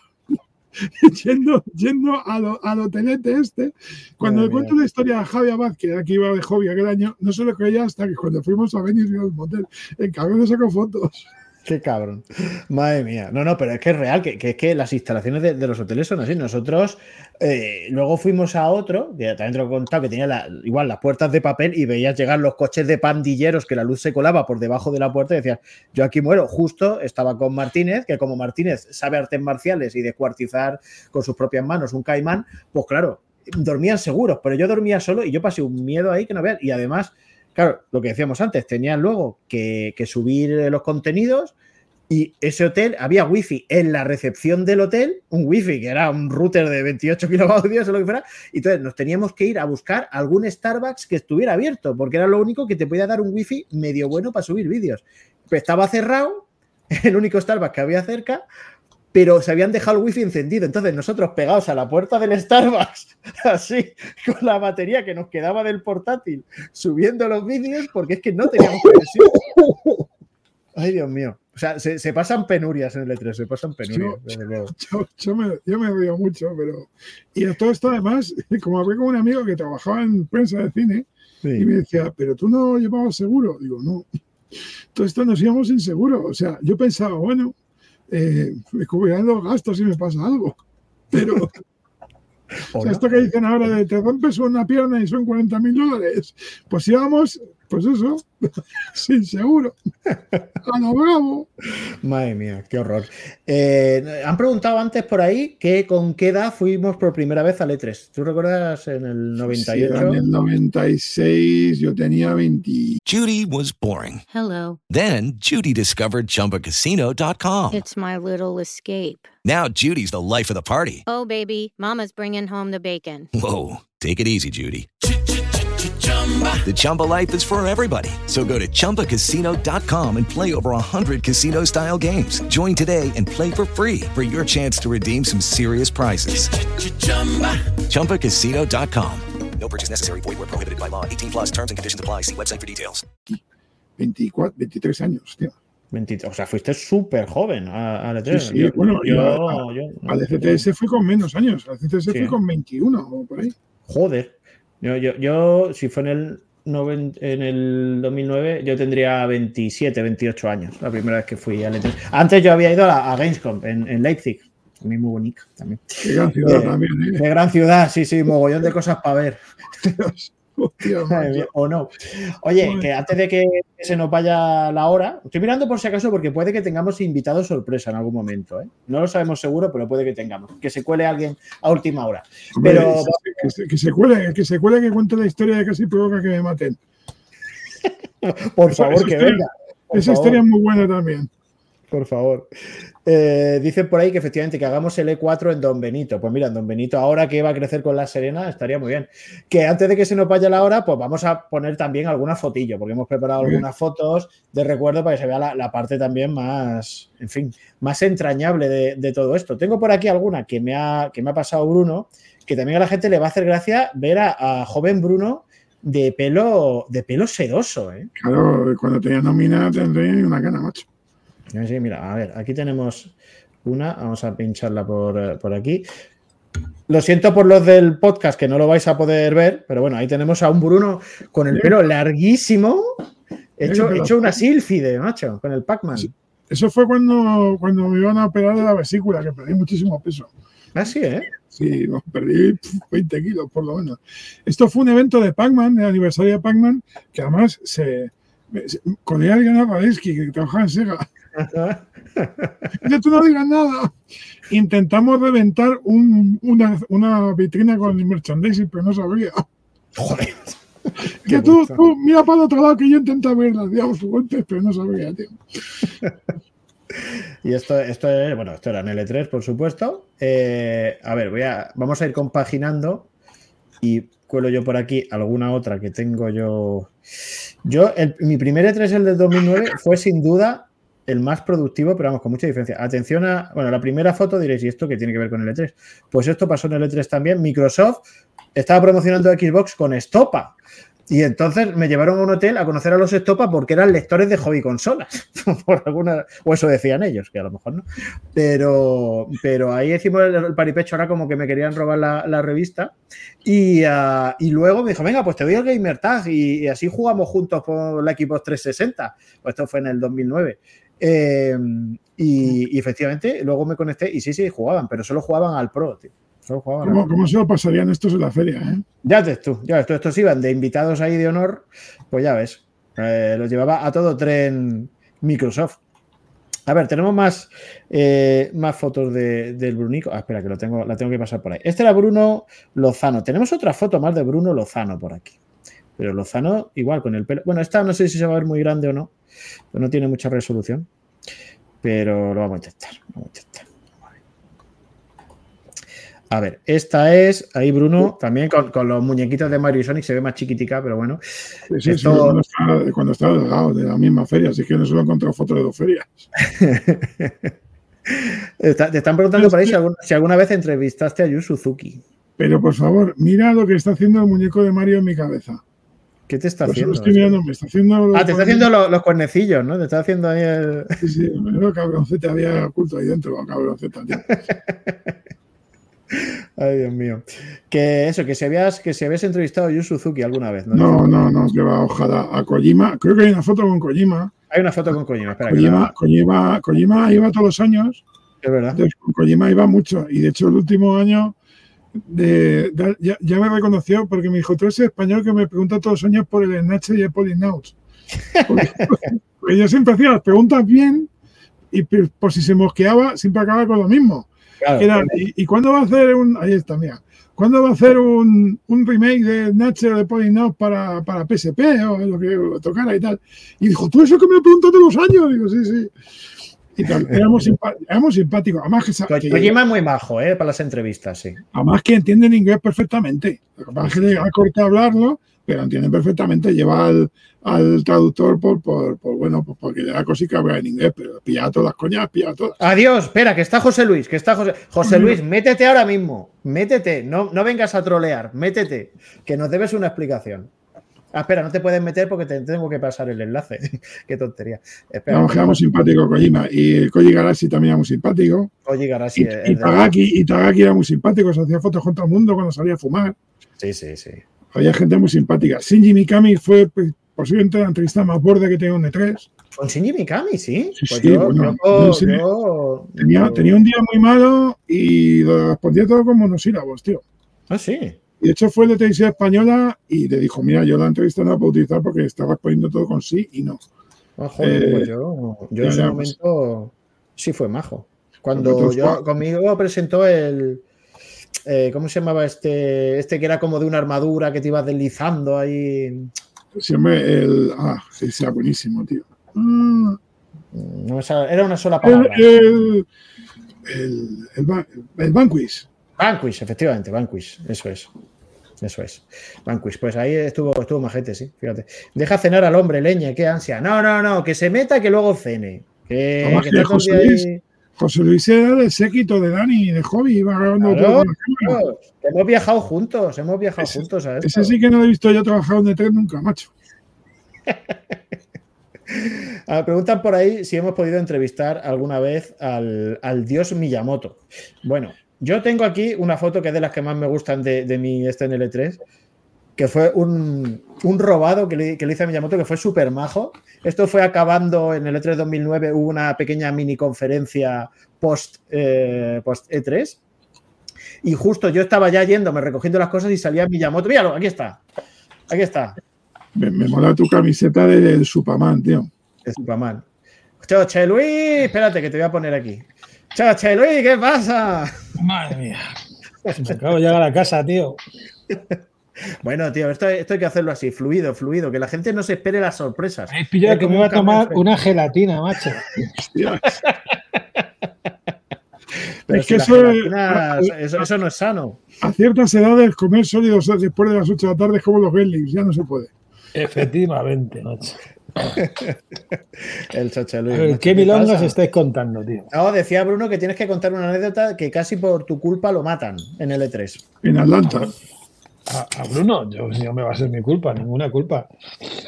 yendo, yendo al, al hotelete este. Cuando le cuento la historia a Javi Abad, que aquí iba de hobby aquel año, no se lo creía hasta que cuando fuimos a venir al motel, el cabrón le sacó fotos. Qué cabrón. Madre mía. No, no, pero es que es real, que, que es que las instalaciones de, los hoteles son así. Nosotros eh, luego fuimos a otro, que también te lo he contado, que tenía la- igual las puertas de papel y veías llegar los coches de pandilleros que la luz se colaba por debajo de la puerta y decías, yo aquí muero. Justo estaba con Martínez, que como Martínez sabe artes marciales y descuartizar con sus propias manos un caimán, pues claro, dormían seguros, pero yo dormía solo y yo pasé un miedo ahí que no veas. Y además, claro, lo que decíamos antes, tenían luego que, subir eh, los contenidos y ese hotel había wifi en la recepción del hotel, un wifi que era un router de 28 kilovatios o lo que fuera, y entonces nos teníamos que ir a buscar algún Starbucks que estuviera abierto, porque era lo único que te podía dar un wifi medio bueno para subir vídeos. Pues estaba cerrado, el único Starbucks que había cerca, pero se habían dejado el wifi encendido. Entonces nosotros pegados a la puerta del Starbucks, así, con la batería que nos quedaba del portátil, subiendo los vídeos, porque es que no teníamos conexión. Ay, Dios mío. O sea, se, se pasan penurias en el E3, se pasan penurias, Yo-. Yo, yo me, yo me río mucho, pero. Y de todo esto, además, como hablé con un amigo que trabajaba en prensa de cine y me decía, ¿pero tú no llevabas seguro? Digo, no. Todo esto nos íbamos sin seguro. O sea, yo pensaba, bueno, eh, me cubrirán los gastos si me pasa algo. Pero. O sea, esto que dicen ahora de te rompes una pierna y son 40 mil dólares. Pues íbamos, pues eso, sin seguro. A lo bravo. Madre mía, qué horror. Eh, han preguntado antes por ahí que con qué edad fuimos por primera vez al E3. ¿Tú recuerdas en el Sí, era 98? en el 96 yo tenía 20. Judy was boring. Hello. Then Judy discovered ChumbaCasino.com. It's my little escape. Now Judy's the life of the party. Oh, baby, Mama's bringing home the bacon. Whoa, take it easy, Judy. The Chumba life is for everybody. So go to ChumbaCasino.com and play over 100 casino style games. Join today and play for free for your chance to redeem some serious prizes. ChumbaCasino.com. No purchase necessary. Void where prohibited by law. 18 plus terms and conditions apply. See website for details. 24, 23 años, tío. 20 o sea, fuiste súper joven a- al Sí, sí, Yo- bueno, yo- yo, a- yo- al ECTS fui con menos años. Al ECTS Sí. fui con 21 o por ahí. Joder. Yo, yo, yo, si fue en el, noven- en el 2009, yo tendría 27, 28 años, la primera vez que fui al E3. Antes yo había ido a, a Gamescom en, en Leipzig. También muy bonito. También. Qué gran ciudad Eh, también, ¿eh? De gran ciudad, sí, sí, mogollón de cosas para ver. Hostia, o no. Oye, que antes de que se nos vaya la hora, estoy mirando por si acaso porque puede que tengamos invitados sorpresa en algún momento. ¿eh? No lo sabemos seguro, pero puede que tengamos. Que se cuele alguien a última hora. Hombre, Pero que, se, que se cuele, que se cuele que cuente la historia de casi provoca que me maten. por Esa- favor, esa que historia- venga. por Esa favor. historia es muy buena también. Por favor. Eh, dicen por ahí que efectivamente que hagamos el E4 en Don Benito. Pues mira, en Don Benito, ahora que va a crecer con la Serena, estaría muy bien. Que antes de que se nos vaya la hora, pues vamos a poner también alguna fotillo, porque hemos preparado bien. algunas fotos de recuerdo para que se vea la, la parte también más, en fin, más entrañable de, de todo esto. Tengo por aquí alguna que me, ha, que me ha pasado Bruno, que también a la gente le va a hacer gracia ver a, a joven Bruno de pelo, de pelo sedoso, ¿eh? Claro, cuando tenía nómina tendría ni una gana, macho. Mira, a ver, aquí tenemos una, vamos a pincharla por, eh, por aquí. Lo siento por los del podcast que no lo vais a poder ver, pero bueno, ahí tenemos a un Bruno con el pelo larguísimo, hecho, hecho una sílfide, macho, con el Pac-Man. Eso fue cuando, cuando me iban a operar de la vesícula, que perdí muchísimo peso. Ah, sí, ¿eh? Sí, no, perdí pf, 20 kilos por lo menos. Esto fue un evento de Pac-Man, el aniversario de Pac-Man, que además se, con ella Adriana Radesky, que trabajaba en Sega. Dice, tú no digas nada. Intentamos reventar un- una, una vitrina con el merchandising, pero no sabía. Joder. Que tú, tú mira para el otro lado que yo intentaba ver las diablos fuentes, pero no sabía, tío. Y esto, esto es, bueno, esto era en L3, por supuesto. Eh, a ver, voy a, vamos a ir compaginando y cuelo yo por aquí alguna otra que tengo yo. Yo, el- mi primer E3, el del 2009, fue sin duda el más productivo, pero vamos, con mucha diferencia. Atención a, bueno, la primera foto diréis, ¿y esto qué tiene que ver con el E3? Pues esto pasó en el E3 también. Microsoft estaba promocionando Xbox con Estopa. Y entonces me llevaron a un hotel a conocer a los Estopa porque eran lectores de hobby consolas. Por alguna, o eso decían ellos, que a lo mejor no. Pero, pero ahí hicimos el, el paripecho, ahora como que me querían robar la, revista. Y, uh, y, luego me dijo, venga, pues te doy el Gamer Tag y, y, así jugamos juntos por la Xbox 360. Pues esto fue en el 2009. Eh, y, y, efectivamente, luego me conecté y sí, sí, jugaban, pero solo jugaban al Pro, tío. ¿Cómo, ¿Cómo, se lo pasarían estos en la feria? Eh? Ya ves tú, ya ves tú, estos iban de invitados ahí de honor, pues ya ves, eh, los llevaba a todo tren Microsoft. A ver, tenemos más, eh, más fotos de, del Brunico. Ah, espera, que lo tengo, la tengo que pasar por ahí. Este era Bruno Lozano. Tenemos otra foto más de Bruno Lozano por aquí. Pero Lozano, igual, con el pelo. Bueno, esta no sé si se va a ver muy grande o no. Pero no tiene mucha resolución. Pero lo vamos a intentar. Vamos a intentar. A ver, esta es, ahí Bruno, también con, con, los muñequitos de Mario y Sonic, se ve más chiquitica, pero bueno. Sí, sí, Esto... sí cuando, estaba, cuando estaba delgado de la misma feria, así que no solo he encontrado fotos de dos ferias. Está, te están preguntando por ahí si alguna, si alguna, vez entrevistaste a Yu Suzuki. Pero por favor, mira lo que está haciendo el muñeco de Mario en mi cabeza. ¿Qué te está haciendo? Lo estoy mirando, me está haciendo ah, te está haciendo los, los, cuernecillos, ¿no? Te está haciendo ahí el. Sí, sí, menudo cabroncete había oculto ahí dentro, cabroncete. Ay, Dios mío. Que eso, que si habías, que si habías entrevistado a Yu Suzuki alguna vez. No, no, no, no, que va, ojalá. A Kojima, creo que hay una foto con Kojima. Hay una foto con Kojima, espera. Kojima, Kojima, Kojima iba todos los años. Es verdad. Entonces, con Kojima iba mucho. Y de hecho, el último año de, de, ya, ya, me reconoció porque me dijo: Tú eres español que me pregunta todos los años por el Nache y el Polinauts. Porque, porque yo siempre hacía las preguntas bien y por si se mosqueaba, siempre acababa con lo mismo. Claro, Era, claro. ¿y, ¿y, cuándo va a hacer un. Ahí está, mira. ¿Cuándo va a hacer un, un remake de Nature de Polynote para, para PSP o lo que tocara y tal? Y dijo, ¿tú eso que me preguntas todos los años? Digo, sí, sí. Y tal, éramos, éramos simpáticos. Además que, Kojima es muy majo, ¿eh? Para las entrevistas, sí. Además que entienden inglés perfectamente. Lo que pasa es que le ha cortado hablarlo, pero entienden perfectamente. Lleva al, al traductor por, por, por, bueno, pues porque le da cosita que habla en inglés, pero pilla todas las coñas, pilla todas. Adiós, espera, que está José Luis, que está José. José Luis, métete ahora mismo, métete, no, no vengas a trolear, métete, que nos debes una explicación. Ah, espera, no te puedes meter porque te tengo que pasar el enlace. Qué tontería. Espera, no, quedamos simpático Kojima. Y Koji Garashi también era muy simpático. Koji Garashi. Y, y, Tagaki, y Tagaki era muy simpático, se hacía fotos con todo el mundo cuando salía a fumar. Sí, sí, sí. Había gente muy simpática. Shinji Mikami fue pues, posiblemente la entrevista más borde que tenía un E3. Con Shinji Mikami, sí. Sí, pues sí yo, bueno, yo, no sé. yo, tenía, tenía, un día muy malo y lo respondía todo con monosílabos, tío. Ah, sí. Y de hecho fue de televisión española y le dijo, mira, yo la entrevista no la puedo utilizar porque estaba respondiendo todo con sí y no. Ah, joder, eh, pues yo, yo en ese ya, momento sí fue majo. Cuando yo, conmigo presentó el, eh, ¿cómo se llamaba este? Este que era como de una armadura que te ibas deslizando ahí. Siempre el. Ah, sí, sea buenísimo, tío. Mm. No, era una sola palabra. El, el, el, el, el Banquist. Banquist, efectivamente, Banquist, eso es. Eso es. Banquist, pues ahí estuvo, estuvo majete, sí, fíjate. Deja cenar al hombre, leña, qué ansia. No, no, no, que se meta que luego cene. Que, que, que José, Luis, ahí... José Luis era del séquito de Dani, de hobby, iba grabando claro, todo. Claro. Hemos viajado juntos, hemos viajado ese, juntos a esto. Ese sí que no he visto yo trabajado en E3 nunca, macho. Me preguntan por ahí si hemos podido entrevistar alguna vez al, al, dios Miyamoto. Bueno, yo tengo aquí una foto que es de las que más me gustan de, de mi este en L3, que fue un, un robado que le, que le, hice a Miyamoto, que fue súper majo. Esto fue acabando en el E3 2009, hubo una pequeña mini conferencia post, eh, post E3. Y justo yo estaba ya yéndome, recogiendo las cosas y salía Miyamoto. Míralo, aquí está. Aquí está. Me, me mola tu camiseta de, del Superman, tío. De Superman. Choche Luis, espérate que te voy a poner aquí. Choche Luis, ¿qué pasa? Madre mía. Me acabo de llegar a casa, tío. Bueno, tío, esto, esto, hay que hacerlo así, fluido, fluido, que la gente no se espere las sorpresas. Me he pillado que me iba a tomar una gelatina, macho. Pero es que eso, gelatina, eso, eso, no es sano. A ciertas edades, comer sólidos después de las 8 de la tarde es como los Gremlins, ya no se puede. Efectivamente, macho. el Chachalú. ¿Qué milongas estáis contando, tío? No, decía Bruno que tienes que contar una anécdota que casi por tu culpa lo matan en el E3. En Atlanta. a, a Bruno. Yo, no me va a ser mi culpa, ninguna culpa.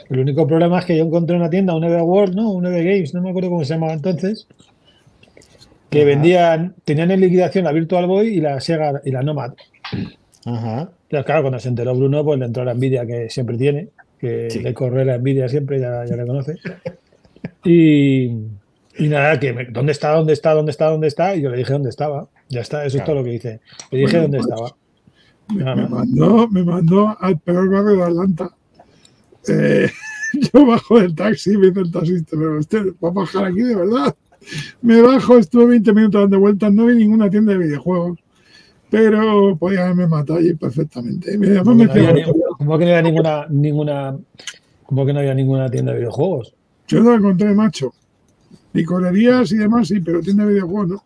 El único problema es que yo encontré una tienda, un EV World, ¿no? Un EV Games, no me acuerdo cómo se llamaba entonces, que vendían, tenían en liquidación la Virtual Boy y la Sega y la Nomad. Ajá. Entonces, claro, cuando se enteró Bruno, pues le entró la envidia que siempre tiene, que le corre la envidia siempre, ya, ya la conoce. Y, y nada, que me- ¿dónde está, dónde está, dónde está, dónde está? Y yo le dije dónde estaba. Ya está, eso es todo lo que hice. Le dije Bueno, dónde pues, estaba. Me, mandó, me mandó al peor barrio de Atlanta. Eh, yo bajo del taxi y me dice el taxista, pero usted va a bajar aquí de verdad. Me bajo, estuve 20 minutos dando vueltas, no vi ninguna tienda de videojuegos, pero podía haberme matado allí perfectamente. Y me- además Como me que, no había, decía, ni- como que no había ninguna, ninguna, como que no había ninguna tienda de videojuegos. yo no la encontré, macho. Licorerías y demás, sí, pero tienda de videojuegos no.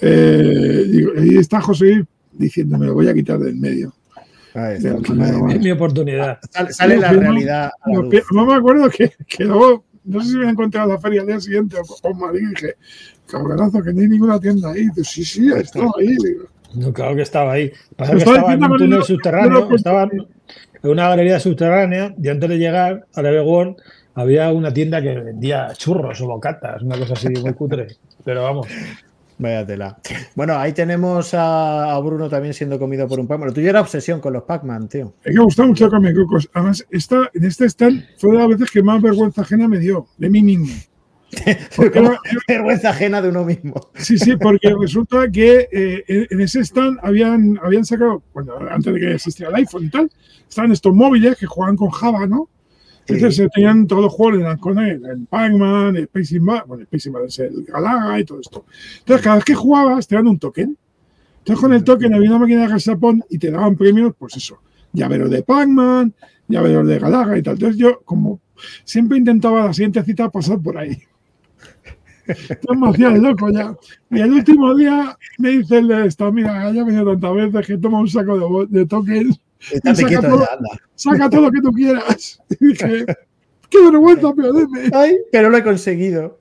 Eh, digo, ahí está José diciendo, me lo voy a quitar del medio. Ahí está. más- Es mi oportunidad. Sale, sale la realidad la no, me acuerdo que, que luego, no sé si me he encontrado la feria al día siguiente o con Madrid y dije, cabronazo, que no hay ninguna tienda ahí. Dice, sí, sí, estaba ahí. Digo, No, claro que estaba ahí. Pasa que estaba en un túnel el- subterráneo, con- estaba en una galería subterránea y antes de llegar a la World había una tienda que vendía churros o bocatas, una cosa así muy cutre. Pero vamos, Vaya tela. Bueno, ahí tenemos a, a Bruno también siendo comido por un Pac-Man. Lo tuyo era obsesión con los Pac-Man, tío. Es que me gusta mucho comer cocos. Además, esta, en este stand fue de las veces que más vergüenza ajena me dio, de mí mismo. Porque Como vergüenza ajena de uno mismo. Sí, sí, porque resulta que eh, en, ese stand habían, habían sacado, bueno, antes de que existiera el iPhone y tal, estaban estos móviles que juegan con Java, ¿no? Entonces Sí. tenían todos los juegos, eran con el, el Pac-Man, el Space Invaders, bueno, el Space Invaders, el Galaga y todo esto. Entonces, cada vez que jugabas, te daban un token. Entonces, con el token había una máquina de gachapón y te daban premios, pues eso, llaveros de Pac-Man, llaveros de Galaga y tal. Entonces, yo, como siempre intentaba la siguiente cita pasar por ahí. Entonces me hacía el loco ya. Y el último día me dice el de esta, mira, ya he venido tantas veces que toma un saco de, de tokens y saca todo, ya, saca todo lo que tú quieras. Y dije, qué vergüenza, pero dime. Ay, pero lo he conseguido.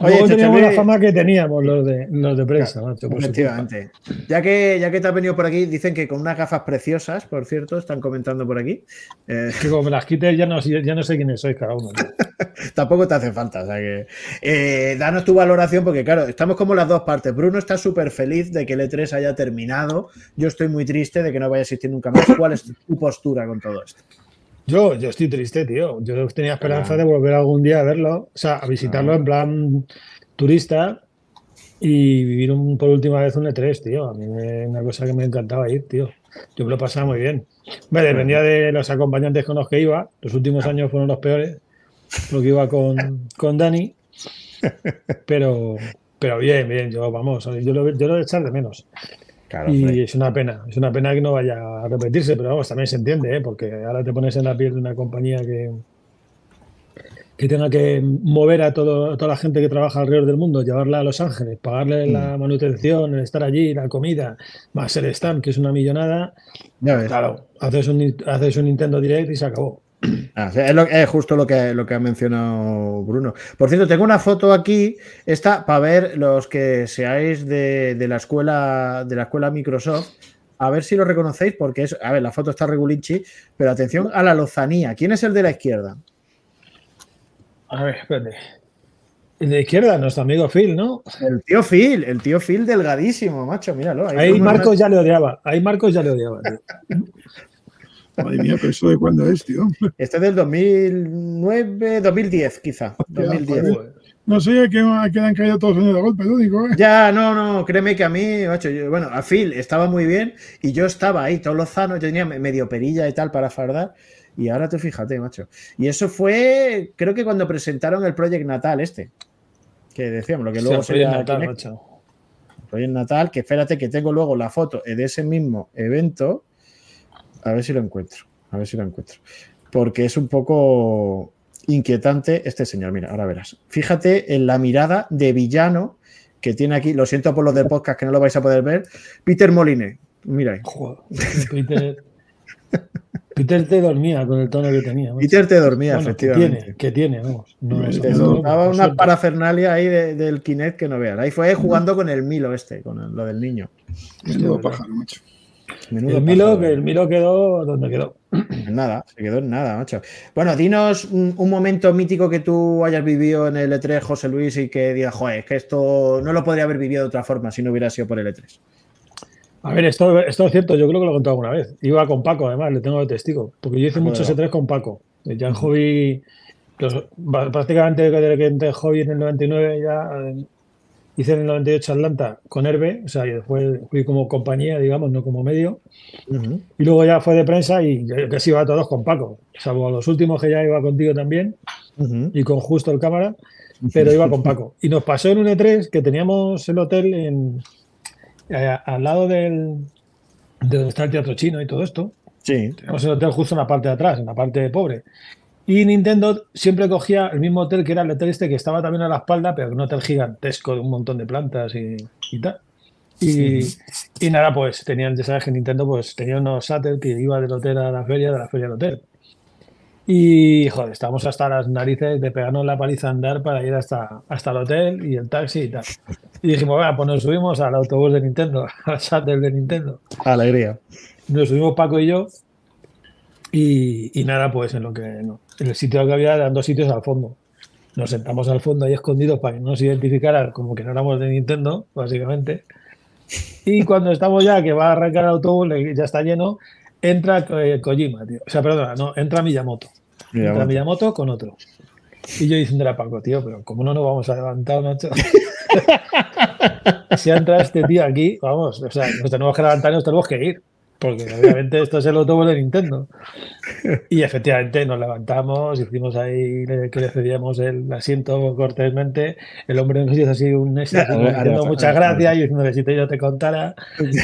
Oye, luego teníamos la fama que teníamos los de, los de prensa, macho, culpa. Efectivamente. Ya que, ya que te has venido por aquí, dicen que con unas gafas preciosas, por cierto, están comentando por aquí. Eh, Que como me las quites ya no, ya no sé quiénes sois cada uno. tampoco te hace falta. O sea que, eh, danos tu valoración, porque claro, estamos como las dos partes. Bruno está súper feliz de que el E3 haya terminado. Yo estoy muy triste de que no vaya a existir nunca más. ¿Cuál es tu postura con todo esto? Yo, yo estoy triste, tío. Yo tenía esperanza de volver algún día a verlo, o sea, a visitarlo en plan turista y vivir un- por última vez un E3, tío. A mí es una cosa que me encantaba ir, tío. Yo me lo pasaba muy bien. Me dependía de los acompañantes con los que iba. Los últimos años fueron los peores, porque iba con, con Dani. Pero, pero bien, bien. Yo, vamos, yo lo, yo lo voy a echar de menos. Claro, Y hombre. es una pena, es una pena que no vaya a repetirse, pero vamos, también se entiende, ¿eh? porque ahora te pones en la piel de una compañía que, que tenga que mover a, todo, a toda la gente que trabaja alrededor del mundo, llevarla a Los Ángeles, pagarle Mm. la manutención, el estar allí, la comida, más el stand, que es una millonada. Ya ves. Claro, haces un, haces un Nintendo Direct y se acabó. Ah, es, lo- es justo lo que, lo que ha mencionado Bruno. Por cierto, tengo una foto aquí, esta para ver los que seáis de, de la escuela de la escuela Microsoft, a ver si lo reconocéis, porque es, a ver, la foto está regulinchi, pero atención a la lozanía. ¿Quién es el de la izquierda? A ver, espérate. El de izquierda, nuestro amigo Phil, ¿no? El tío Phil, el tío Phil delgadísimo, macho, míralo. Ahí como Marcos una- ya le odiaba, ahí Marcos ya le odiaba. tío. Madre mía, pero eso de cuándo es, tío. Este es del 2009, 2010, quizá. 2010. joder. No sé, que, que han caído todos los años de golpe, lo digo, ¿eh? Ya, no, no, créeme que a mí, macho, yo- bueno, a Phil estaba muy bien y yo estaba ahí, todo lozano, yo tenía me- medio perilla y tal para fardar. Y ahora tú fíjate, macho. Y eso fue, creo que cuando presentaron el Project Natal este, que decíamos, lo que luego O sea, Project sería Natal, macho. Project Natal, que espérate que tengo luego la foto de ese mismo evento. A ver si lo encuentro. A ver si lo encuentro. Porque es un poco inquietante este señor. Mira, ahora verás. Fíjate en la mirada de villano que tiene aquí. Lo siento por los del podcast que no lo vais a poder ver. Peter Moline. Mira ahí. Joder, Peter, Peter te dormía con el tono que tenía. Peter te dormía, Bueno, efectivamente. Que tiene, que tiene, vamos. No, Te por una suerte. parafernalia ahí de- del Kinect que no veas. Ahí fue jugando con el Milo este, con el- lo del niño. Menudo pájaro, macho. Menudo el, Milo, que el Milo quedó donde quedó. En nada, se quedó en nada, macho. Bueno, dinos un, un momento mítico que tú hayas vivido en el E3, José Luis, y que digas, joder, es que esto no lo podría haber vivido de otra forma si no hubiera sido por el E E3. A ver, esto, esto es cierto, yo creo que lo he contado alguna vez. Iba con Paco, además, le tengo de testigo, porque yo hice Joder. mucho S3 con Paco. Ya en hobby, los- prácticamente desde que entré en hobby en el 99, ya eh, hice en el 98 Atlanta con Herbe, o sea, y después fui como compañía, digamos, no como medio. Y luego ya fue de prensa y yo casi iba a todos con Paco, salvo a los últimos que ya iba contigo también y con justo el cámara, pero iba con Paco. Y nos pasó en un E3 que teníamos el hotel en, eh, al lado del, de donde está el teatro chino y todo esto. Sí. Teníamos el hotel justo en la parte de atrás, en la parte pobre. Y Nintendo siempre cogía el mismo hotel que era el hotel este que estaba también a la espalda, pero un hotel gigantesco de un montón de plantas y, y tal. Y, y nada, pues tenían, ya sabes que Nintendo pues tenía unos shuttle que iba del hotel a la feria, de la feria al hotel. Y joder, estábamos hasta las narices de pegarnos la paliza a andar para ir hasta, hasta el hotel y el taxi y tal. Y dijimos, bueno, pues nos subimos al autobús de Nintendo, al shuttle de Nintendo. Alegría. Nos subimos Paco y yo. Y, y nada, pues en lo que no. En el sitio que había eran dos sitios al fondo. Nos sentamos al fondo ahí escondidos para que no nos identificaran como que no éramos de Nintendo, básicamente. Y cuando estamos ya, que va a arrancar el autobús, ya está lleno, entra eh, Kojima, tío. O sea, perdona, no, entra Miyamoto. Entra Miyamoto. Miyamoto con otro. Y yo diciéndole a Paco, tío, pero ¿cómo no nos vamos a levantar, macho? si entra este tío aquí, vamos, o sea, nos tenemos que levantar y nos tenemos que ir. Porque obviamente esto es el autobús de Nintendo. Y efectivamente nos levantamos, hicimos ahí que le cedíamos el asiento cortésmente. El hombre nos hizo así un adiós, muchas gracias y diciéndole si te- yo te contara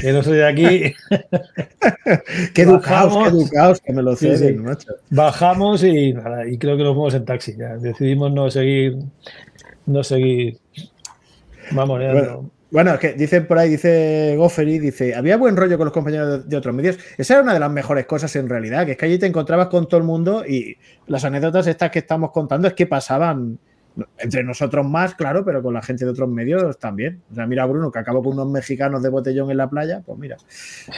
que no soy de aquí. Qué educados, qué educados que me lo Sí, ceden, sí. macho. Bajamos y nada, y creo que nos fuimos en taxi. Ya. Decidimos no seguir, no seguir mamoneando. Bueno, bueno, es que dicen por ahí, dice Gofferi, dice, había buen rollo con los compañeros de, de otros medios. Esa era una de las mejores cosas en realidad, que es que allí te encontrabas con todo el mundo y las anécdotas estas que estamos contando es que pasaban entre nosotros más, claro, pero con la gente de otros medios también. O sea, mira Bruno, que acabó con unos mexicanos de botellón en la playa, pues mira,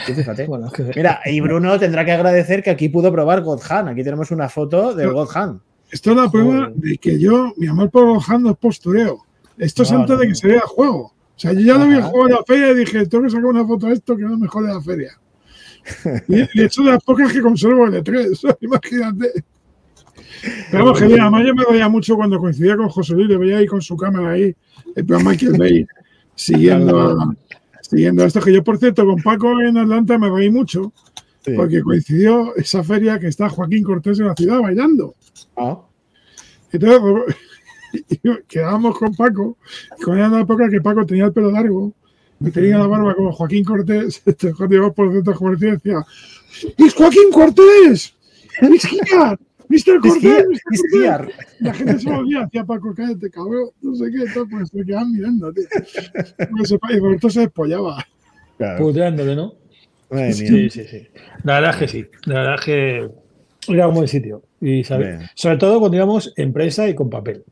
fíjate. Bueno, es que- Mira, y Bruno tendrá que agradecer que aquí pudo probar God Hand. Aquí tenemos una foto del God Hand. Esto es la prueba de que yo, mi amor por Gohan no es postureo. Esto es antes no, de que no. se vea el juego. O sea, yo ya lo vi juego en la feria y dije, tengo que sacar una foto de esto que es lo mejor de la feria. Y, y he hecho de las pocas que conservo el E3, imagínate. Pero vamos, genial. Además, yo me reía mucho cuando coincidía con José Luis, le veía ahí con su cámara ahí, el plan Michael Bay, siguiendo, a- siguiendo esto. Que yo, por cierto, con Paco en Atlanta me reí mucho, Sí. porque coincidió esa feria que está Joaquín Cortés en la ciudad bailando. Ah. Entonces, y quedábamos con Paco, con una época que Paco tenía el pelo largo y tenía la barba como Joaquín Cortés, este Diego por centros comerciales decía, ¡Es Joaquín Cortés! ¡Es here! ¡Mr. Cortés! here, Mr. he's Cortés". here. La gente se volvía, hacía Paco, cállate, cabrón, no sé qué, tal, pues se quedaban mirando, tío. Y Roberto se despollaba. Puteándole, ¿no? Madre mía. Sí, sí, sí. La verdad es que sí. La verdad es que era un buen sitio. Y sobre todo cuando íbamos en prensa y con papel.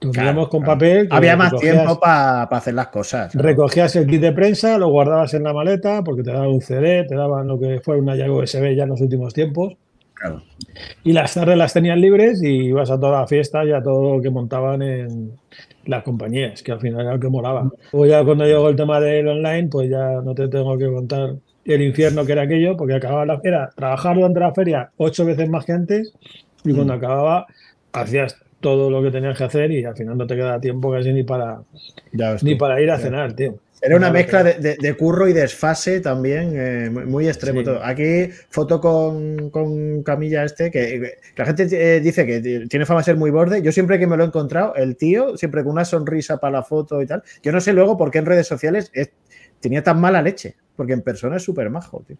Cuando Claro, con claro. papel. Había más tiempo para hacer las cosas. Recogías el kit de prensa, lo guardabas en la maleta porque te daban un CD, te daban lo que fue una llave USB ya en los últimos tiempos. Claro. Y las tardes las tenías libres y ibas a toda la fiesta y a todo lo que montaban en las compañías, que al final era lo que molaba. Luego ya cuando llegó el tema del online, pues ya no te tengo que contar el infierno que era aquello, porque acababa la era trabajar durante la feria ocho veces más que antes y cuando acababa hacías todo lo que tenías que hacer y al final no te quedaba tiempo casi ni para, Ya ni tú. para ir a Ya. cenar, tío. Era una mezcla de, de- de curro y desfase también, eh, muy- extremo Sí. todo. Aquí, foto con, con Camilla este, que, que la gente eh, dice que tiene fama de ser muy borde. Yo siempre que me lo he encontrado, el tío, siempre con una sonrisa para la foto y tal. Yo no sé luego por qué en redes sociales es- tenía tan mala leche, porque en persona es súper majo, tío.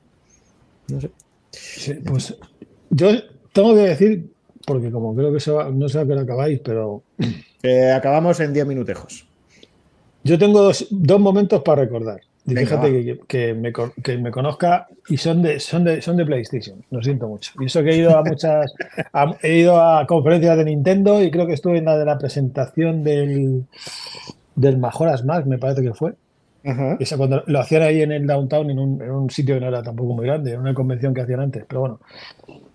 No sé. Sí, pues yo tengo que decir, porque como creo que se va, no sé a qué hora acabáis, pero Eh, acabamos en 10 minutejos. yo tengo dos, dos momentos para recordar. Y Venga, fíjate que, que me, que me conozca y son de, son, de, son de PlayStation, lo siento mucho. Y eso que he ido a muchas, a- he ido a conferencias de Nintendo y creo que estuve en la de la presentación del, del Majoras Max, me parece que fue. Esa cuando lo hacían ahí en el downtown, en un, en un sitio que no era tampoco muy grande, en una convención que hacían antes. Pero bueno,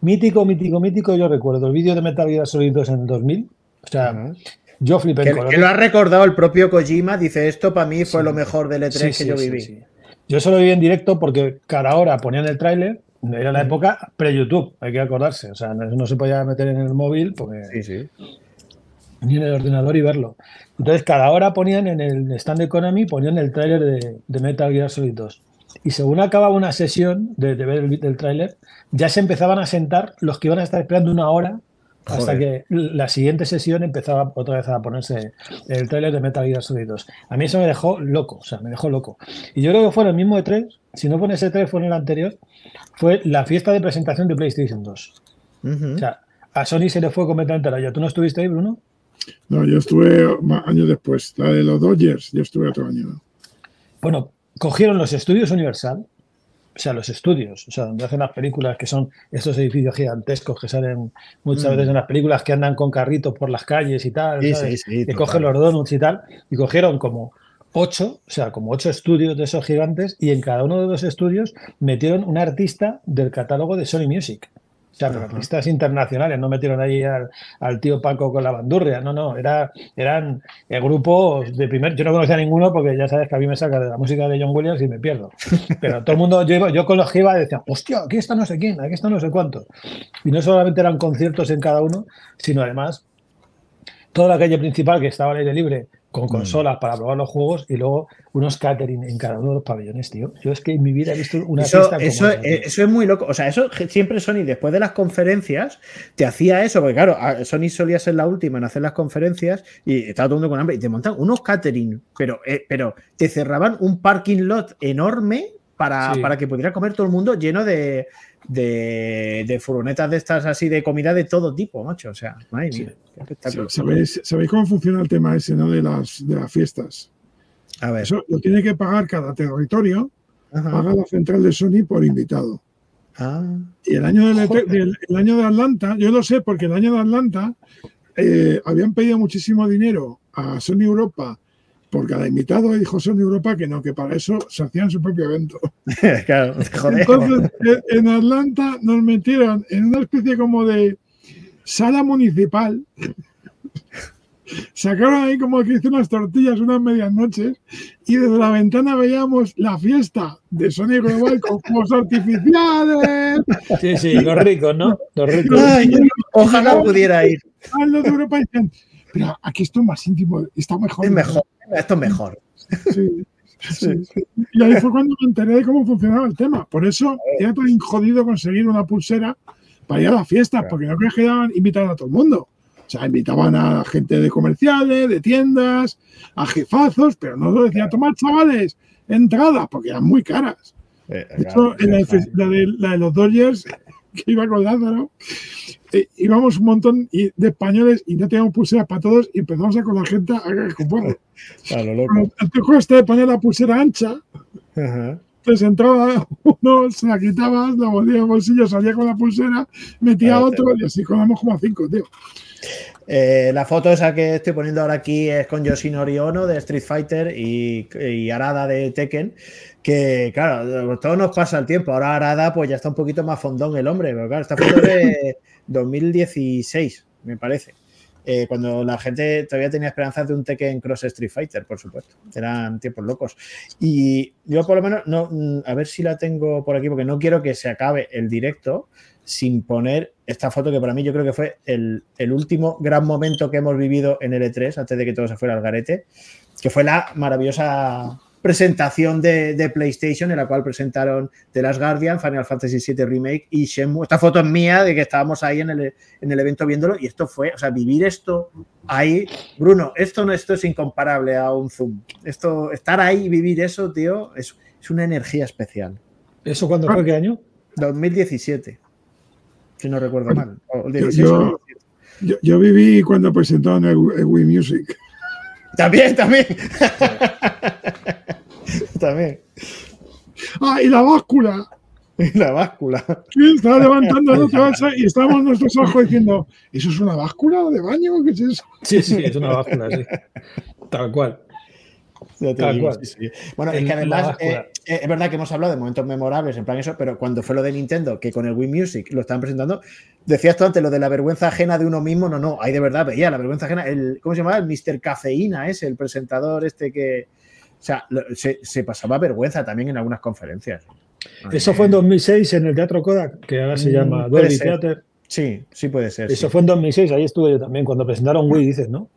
mítico, mítico, mítico. Yo recuerdo el vídeo de Metal Gear Solid 2 en 2000. O sea, yo flipé en Que, que lo ha recordado el propio Kojima, dice esto para mí fue lo mejor del E3 Sí, que sí, yo sí, viví. sí. Yo solo vi en directo porque cada hora ponían el tráiler. Era la época pre-YouTube, hay que acordarse. O sea, no, no se podía meter en el móvil porque ni en el ordenador y verlo. Entonces, cada hora ponían en el stand de Konami, ponían el tráiler de, de Metal Gear Solid 2. Y según acababa una sesión de, de ver el, el tráiler, ya se empezaban a sentar los que iban a estar esperando una hora hasta Joder. que la siguiente sesión empezaba otra vez a ponerse el tráiler de Metal Gear Solid 2. A mí eso me dejó loco, o sea, me dejó loco. Y yo creo que fue el mismo E3, si no fue en ese E3, fue en el anterior, fue la fiesta de presentación de PlayStation 2. O sea, a Sony se le fue completamente la olla. ¿Tú no estuviste ahí, Bruno? No, yo estuve años después. La de los Dodgers, yo estuve otro año. Bueno, cogieron los estudios Universal, o sea, los estudios, o sea, donde hacen las películas que son estos edificios gigantescos que salen muchas Mm. veces en las películas que andan con carritos por las calles y tal, Sí, ¿sabes? sí, sí, que total. cogen los donuts y tal, y cogieron como ocho, o sea, como ocho estudios de esos gigantes, y en cada uno de los estudios metieron un artista del catálogo de Sony Music. O sea, pero artistas internacionales, no metieron ahí al, al tío Paco con la bandurria, no, no, era, eran eh, grupos de primer. Yo no conocía a ninguno porque ya sabes que a mí me saca de la música de John Williams y me pierdo. Pero todo el mundo, yo, yo con los que iba decía, hostia, aquí está no sé quién, aquí está no sé cuánto. Y no solamente eran conciertos en cada uno, sino además toda la calle principal que estaba al aire libre con consolas para probar los juegos y luego unos catering en cada uno de los pabellones, tío. Yo es que en mi vida he visto una Eso, fiesta como eso, esa, eh, eso es muy loco. O sea, eso siempre Sony, después de las conferencias, te hacía eso, porque claro, Sony solía ser la última en hacer las conferencias y estaba todo el mundo con hambre y te montan unos catering, pero, eh, pero te cerraban un parking lot enorme para, Sí. para que pudiera comer todo el mundo lleno de, de, de furgonetas de estas así de comida de todo tipo, macho. O sea, madre mía, espectáculo. ¿Sabéis, ¿Sabéis cómo funciona el tema ese ¿no? de, las, de las fiestas? A ver. Eso lo tiene que pagar cada territorio, Ajá. paga la central de Sony por invitado. Ah. Y el año, del, E el año de Atlanta, yo lo sé porque el año de Atlanta eh, habían pedido muchísimo dinero a Sony Europa por cada invitado y dijo Sony Europa que no, que para eso se hacían su propio evento. claro, joder. Entonces, eh, en Atlanta nos metieron en una especie como de sala municipal. Sacaron ahí como que hice unas tortillas unas medias noches y desde la ventana veíamos la fiesta de Sony Global con fuegos artificiales. Sí, sí, los ricos, ¿no? Los ricos. Ay, ojalá pudiera ir. Ah, Los de Europa decían, pero aquí esto es más íntimo, está mejor. Es mejor, esto es mejor. Sí, sí, sí. Y ahí fue cuando me enteré de cómo funcionaba el tema. Por eso era tan jodido conseguir una pulsera para ir a las fiestas, porque no crees que daban, invitaban a todo el mundo. O sea, invitaban a gente de comerciales, de tiendas, a jefazos, pero no lo decían, tomad chavales, entradas, porque eran muy caras. De hecho, en la, de- la de, la de los Dodgers, que iba con Lázaro, eh, íbamos un montón de españoles y no teníamos pulseras para todos y empezamos a con la gente a que compone. A lo El este de poner la pulsera ancha, entonces entraba uno, se la quitabas, la volvía al bolsillo, salía con la pulsera, metía Claro, otro y así colamos como a cinco, tío. Eh, la foto esa que estoy poniendo ahora aquí es con Yoshinori Ono de Street Fighter y, y Arada de Tekken. Que claro, todo nos pasa el tiempo. Ahora Arada, pues ya está un poquito más fondón el hombre. Pero claro, esta foto es de 2016, me parece. Eh, cuando la gente todavía tenía esperanzas de un Tekken Cross Street Fighter, por supuesto. Eran tiempos locos. Y yo, por lo menos, no, mm, a ver si la tengo por aquí, porque no quiero que se acabe el directo sin poner esta foto que para mí yo creo que fue el, el último gran momento que hemos vivido en el E3 antes de que todo se fuera al garete, que fue la maravillosa presentación de, de PlayStation en la cual presentaron The Last Guardian, Final Fantasy VII Remake y Shenmue. Esta foto es mía de que estábamos ahí en el, en el evento viéndolo y esto fue, o sea, vivir esto ahí, Bruno, esto no esto es incomparable a un Zoom. Esto, estar ahí y vivir eso, tío, es, es una energía especial. ¿Eso cuándo fue? ¿Qué año? 2017, si no recuerdo mal. O el Yo, 16 o el yo, yo- yo viví cuando presentaron el, el Wii Music. También, también. también. ¡Ah, y la báscula! La báscula. Sí, estaba levantando la otra bolsa y estábamos nuestros ojos diciendo, ¿eso es una báscula de baño? ¿Qué es eso? Sí, sí, es una báscula, sí. Tal cual. Ya te Tal digo, cual. sí, sí. Bueno, es que además eh, eh, es verdad que hemos hablado de momentos memorables, en plan eso, pero cuando fue lo de Nintendo, que con el Wii Music lo estaban presentando, decías tú antes lo de la vergüenza ajena de uno mismo, no, no, ahí de verdad veía la vergüenza ajena, el, ¿cómo se llamaba? El Mr. Cafeína, es el presentador este que, o sea, lo- se, se pasaba vergüenza también en algunas conferencias. Eso fue en 2006 en el Teatro Kodak, que ahora se Mm, llama Dolby. Theater. Sí, sí puede ser. Eso sí. fue en 2006, ahí estuve yo también, cuando presentaron Wii, dices, ¿no?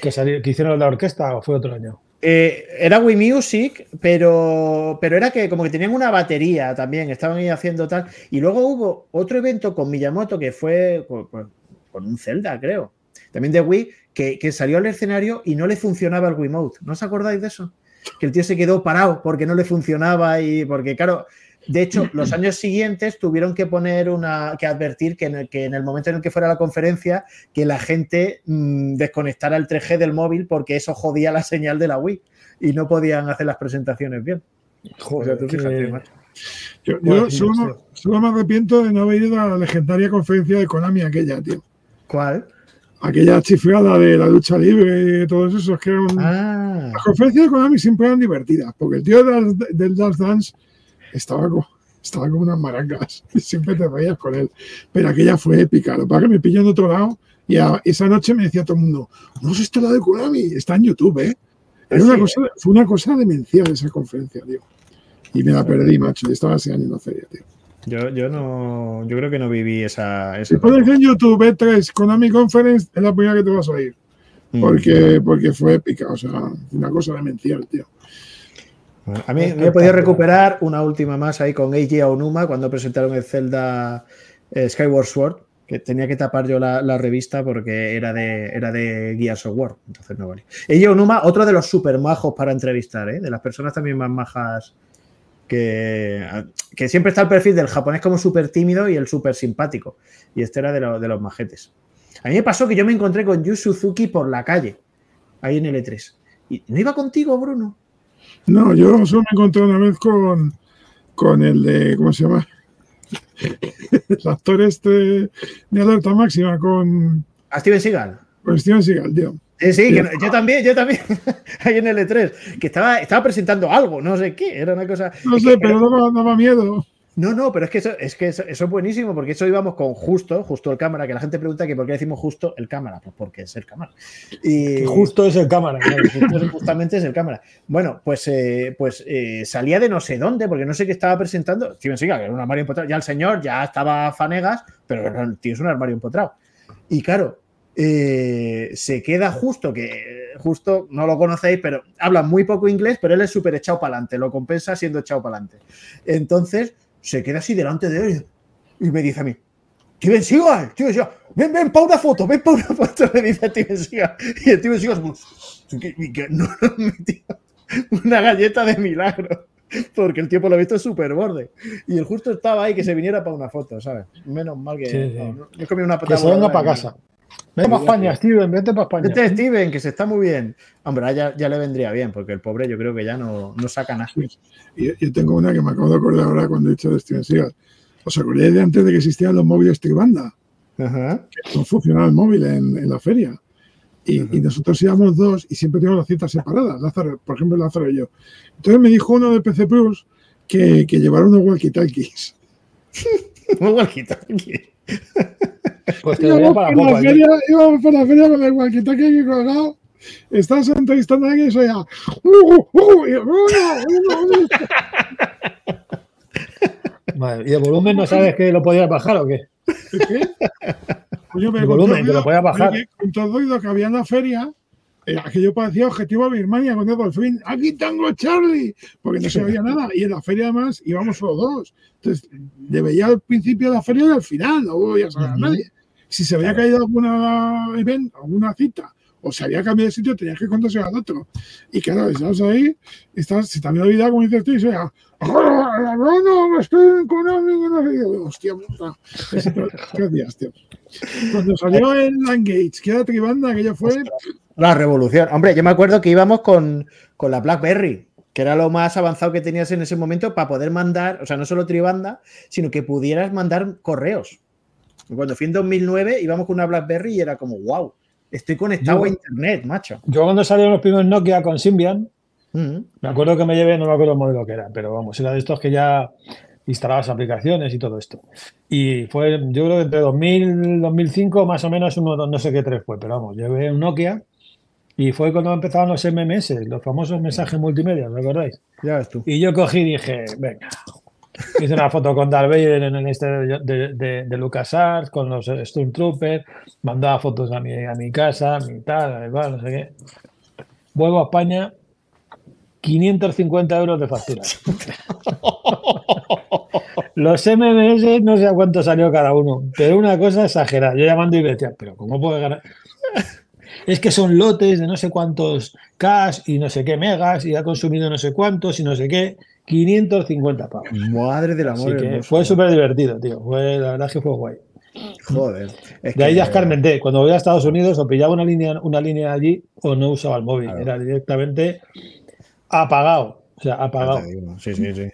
Que, salió- que hicieron la orquesta o fue otro año. Eh, era Wii Music, pero, pero era que como que tenían una batería también, estaban ahí haciendo tal. Y luego hubo otro evento con Miyamoto que fue con, un Zelda, creo, también de Wii, que, que salió al escenario y no le funcionaba el Wiimote. ¿No os acordáis de eso? Que el tío se quedó parado porque no le funcionaba y porque, claro, de hecho, los años siguientes tuvieron que poner una, que advertir que en el, que en el momento en el que fuera la conferencia, que la gente mm, desconectara el 3G del móvil porque eso jodía la señal de la Wii y no podían hacer las presentaciones bien. O sea, tú que- fíjate, macho. Yo, yo Bueno, sí, solo, solo me arrepiento de no haber ido a la legendaria conferencia de Konami aquella, tío. ¿Cuál? Aquella chiflada de la lucha libre y todos esos que eran... Ah, Las conferencias de Konami siempre eran divertidas, porque el tío del, del Dance Dance estaba como, estaba como unas maracas y siempre te reías con él. Pero aquella fue épica. Lo que pasa es que me pilló en otro lado y a- esa noche me decía todo el mundo, no sé esto la de Konami, está en YouTube, ¿eh? Era una cosa, fue una cosa demencial esa conferencia, tío. Y me la perdí, macho. Y estaba ese año en la feria, tío. yo, yo no, yo creo que no viví esa. esa Si pones en YouTube E3 Konami Conference, es la primera que te vas a oír. Mm. Porque, porque fue épica, o sea, una cosa demencial, tío. A mí me he podido recuperar una última más ahí con Eiji Aonuma cuando presentaron el Zelda eh, Skyward Sword, que tenía que tapar yo la, la revista porque era de, era de Gears of War, entonces no valía. Eiji Aonuma, otro de los super majos para entrevistar, ¿eh? de las personas también más majas que, que siempre está el perfil del japonés como súper tímido y el súper simpático. Y este era de, lo- de los majetes. A mí me pasó que yo me encontré con Yu Suzuki por la calle, ahí en el E3. ¿Y no iba contigo, Bruno? No, yo solo me encontré una vez con, con el de, ¿cómo se llama? El actor este de alerta máxima con, A Steven Seagal. con Steven Seagal, tío. Sí, sí, que no- yo también, yo también, ahí en el E3, que estaba, estaba presentando algo, no sé qué, era una cosa... No sé, que- pero daba, daba miedo. No, no, pero es que, eso, es que eso, eso es buenísimo, porque eso íbamos con justo, justo el cámara, que la gente pregunta que por qué decimos justo el cámara, pues porque es el cámara. Y justo es el cámara. claro. justamente es el cámara. Bueno, pues, eh, pues eh, salía de no sé dónde, porque no sé qué estaba presentando. Steven Seagal, que era un armario empotrado. Ya el señor ya estaba fanegas, pero el tío es un armario empotrado. Y claro, eh, se queda justo, que justo no lo conocéis, pero habla muy poco inglés, pero él es súper echado para adelante, lo compensa siendo echado para adelante. Entonces se queda así delante de él y me dice a mí, Steven Seagal, Steven Seagal, ven, ven, pa' una foto, ven, pa' una foto, me dice Steven Seagal. Y el Steven Seagal, no nos metió una galleta de milagro. Porque el por lo visto es súper borde. Y el justo estaba ahí que se viniera para una foto, ¿sabes? Menos mal que. Sí, sí. no, no, yo comí una Que se venga para casa. Vete para España, Steven, vete para España. Vete, Steven, que se está muy bien. Hombre, ya, ya le vendría bien, porque el pobre yo creo que ya no, no saca nada. Yo tengo una que me acabo de acordar ahora cuando he dicho de Steven Seagal. ¿Os acordáis de antes de que existían los móviles Tribanda? Ajá. Que no funcionaba el móvil en, en la feria. Y, y nosotros íbamos dos y siempre teníamos las citas separadas, Lázaro, por ejemplo, Lázaro y yo. Entonces me dijo uno de PC Plus que, que llevara unos walkie-talkies. Un walkie-talkie. Pues te Íbamos para por, poco. aquí. feria, íbamos por la feria con el walkie-talkie aquí colgado. Estás entrevistando a alguien y soy ya. "Uh, uh, uh", "Uh, uh, uh". Vale, ¿Y el volumen no sabes que lo podías bajar o qué? Coño, pero El volumen, que lo podía bajar. oye, Con todo el ruido que había en la feria, eh, aquello parecía objetivo a Birmania cuando por fin, aquí tengo Charlie, porque no se veía nada. Y en la feria además íbamos solo dos. Entonces, le veía al principio de la feria y al final, no voy a saber a nadie. Si se había caído alguna event, alguna cita, o se había cambiado de sitio, tenías que contarse al otro. Y claro, estabas ahí, estás, se te había olvidado, como dices tú, y se veía, "Ah, no, no, estoy con no sé qué". Hostia puta. Ese- ¿Qué hacías, tío? Cuando salió el Langage, que era tribanda, aquello fue. La revolución. Hombre, yo me acuerdo que íbamos con, con la BlackBerry, que era lo más avanzado que tenías en ese momento para poder mandar, o sea, no solo tribanda, sino que pudieras mandar correos. Cuando fui en 2009 íbamos con una BlackBerry y era como, wow, estoy conectado Yo- a internet, macho. Yo cuando salieron los primeros Nokia con Symbian, Me acuerdo que me llevé, no me acuerdo el modelo que era, pero vamos, era de estos que ya instalabas aplicaciones y todo esto. Y fue, yo creo que entre 2000 2005 más o menos, uno, no sé qué tres fue, pero vamos, llevé un Nokia y fue cuando empezaban los MMS, los famosos mensajes multimedia, ¿me acordáis? Ya ves tú. Y yo cogí y dije, venga, hice una foto con Darth Vader en el este de, de, de, de LucasArts, con los Stormtroopers, mandaba fotos a mi, a mi casa, a mi tal, igual, no sé qué. Vuelvo a España, 550 euros de factura. Los MMS no sé a cuánto salió cada uno, pero una cosa exagerada. Yo llamando y decía, pero ¿cómo puedo ganar? Es que son lotes de no sé cuántos cash y no sé qué megas y ha consumido no sé cuántos y no sé qué. 550 pavos. Madre del amor. Que fue súper divertido, tío. Fue, la verdad es que fue guay. Joder. es De ahí ya escarmenté. Cuando voy a Estados Unidos o pillaba una línea, una línea allí o no usaba el móvil. Era directamente apagado. O sea, apagado. Sí, sí, sí.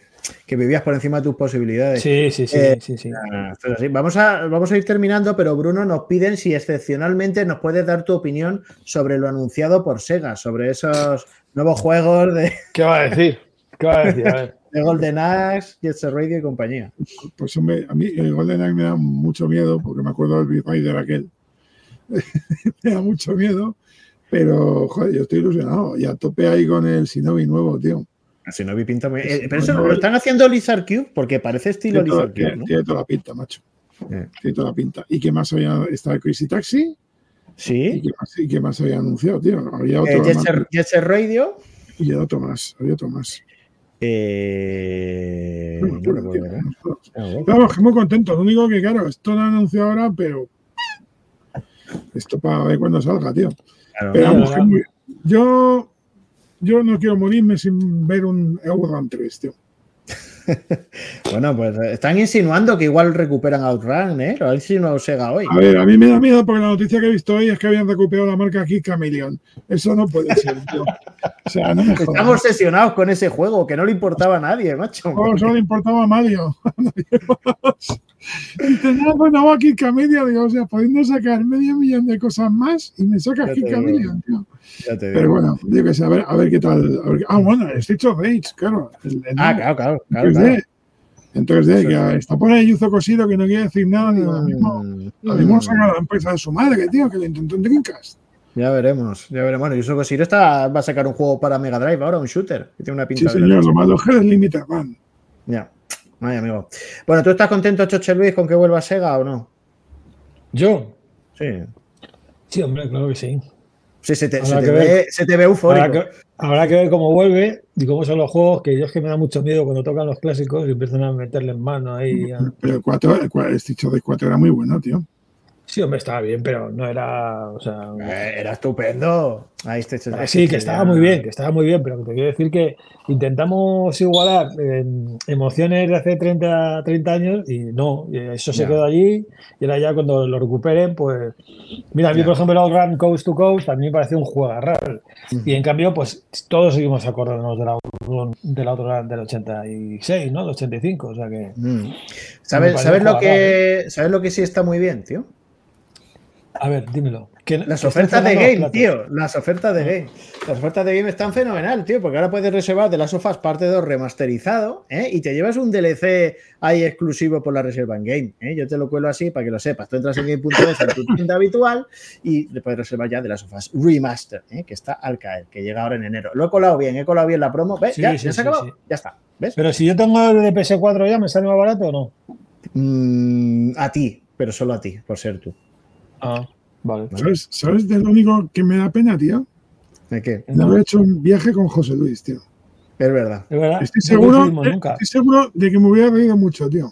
Que vivías por encima de tus posibilidades. Sí, sí, sí, Eh, sí, sí. ah, así. Vamos a, vamos a ir terminando, pero Bruno nos piden si excepcionalmente nos puedes dar tu opinión sobre lo anunciado por Sega, sobre esos nuevos juegos de, ¿Qué va a decir? ¿Qué va a decir? A ver. de Golden Axe, Jet Set Radio y compañía. Pues hombre, a mí el Golden Eye me da mucho miedo porque me acuerdo del Big Rider aquel. me da mucho miedo, pero joder, yo estoy ilusionado y a tope ahí con el Shinobi nuevo, tío. Así no vi pinta muy- eh, pero eso lo están haciendo Lizard Cube porque parece estilo Tiene toda, Lizard Cube. tiene- ¿no? tiene toda la pinta, macho. Eh. Tiene toda la pinta. ¿Y qué más había? Está el Crazy Taxi. ¿Y Sí. qué más, y qué más había anunciado, tío? Había Eh, otro. Set, Jet Set Radio. Y otro más. Había otro más. Eh, que muy contento. Lo único que, claro, esto lo han anunciado ahora, pero. Esto para ver cuándo salga, tío. Claro. Pero vamos, Claro, que muy- yo, yo no quiero morirme sin ver un Outrun 3, tío. Bueno, pues eh, están insinuando que igual recuperan Outrun, ¿eh? Lo ha insinuado Sega hoy. A ver, a mí me da miedo porque la noticia que he visto hoy es que habían recuperado la marca aquí Chameleon. Eso no puede ser, tío. O sea, no me Estamos obsesionados con ese juego, que no le importaba a nadie, macho. Oh, solo le importaba a Mario. Dice, no, bueno, aquí Chameleon. Digo, o sea, pudiendo sacar medio millón de cosas más y me sacas aquí. Chameleon, tío. Ya te digo. Pero bueno, yo que sé, a ver, a ver qué tal. a ver qué- ah, bueno, el Street of Rage, claro. el- el Ah, claro, claro, claro. 3D. claro. En 3D, Eso que sí. está por ahí Yuzo Cosido que no quiere decir nada. Digo, lo mismo, lo mismo saca la empresa de su madre, tío, que lo intentó en Dreamcast. Ya veremos, ya veremos. Bueno, Yusuke Koshiro está, va a sacar un juego para Mega Drive ahora, un shooter, que tiene una Sí, de señor, lo malo es Limited Run. Ya. Ay, amigo. Bueno, ¿tú estás contento, Choche Luis, con que vuelva Sega o no? ¿Yo? Sí. Sí, hombre, claro que sí. Sí, se te, Habrá se te que ve, ver. se te ve eufórico. Habrá que, habrá que ver cómo vuelve y cómo son los juegos, que yo es que me da mucho miedo cuando tocan los clásicos y empiezan a meterle en mano ahí. a- Pero el 4, el, cua- el Street of Rage 4 era muy bueno, tío. Sí, hombre, estaba bien, pero no era. O sea, Eh, era estupendo. Ahí este- Ah, Sí, que estaba muy bien, que estaba muy bien, pero te quiero decir que intentamos igualar eh, emociones de hace 30, 30 años y no, eso se quedó allí y ahora ya cuando lo recuperen, pues... Mira, a mí por ejemplo el Outrun Coast to Coast a mí me parece un juego raro y en cambio pues todos seguimos acordándonos del Outrun, del Outrun del 86, ¿no? Del 85, o sea que... Mm. ¿Sabes, ¿sabes, lo que, ¿Sabes lo que sí está muy bien, tío? A ver, dímelo. Que- Las ofertas de game, tío. Las ofertas de game. Las ofertas de game están fenomenal, tío, porque ahora puedes reservar de las sofás parte 2 remasterizado ¿eh? y te llevas un DLC ahí exclusivo por la reserva en game. ¿eh? Yo te lo cuelo así para que lo sepas. Tú entras en game.es en tu tienda habitual y le puedes reservar ya de las sofás remaster, ¿eh? que está al caer, que llega ahora en enero. Lo he colado bien, he colado bien la promo. ¿Ves? Sí, ya, sí, ya se sí, sí. Ya está. ¿Ves? Pero si yo tengo el de PS4 ya, ¿me sale más barato o no? Mm, a ti, pero solo a ti, por ser tú. Ah, vale. ¿Sabes, ¿Sabes de lo único que me da pena, tío? ¿De qué? De haber hecho un viaje con José Luis, tío. Es verdad. Es verdad. Estoy seguro, nunca. estoy seguro de que me hubiera reído mucho, tío.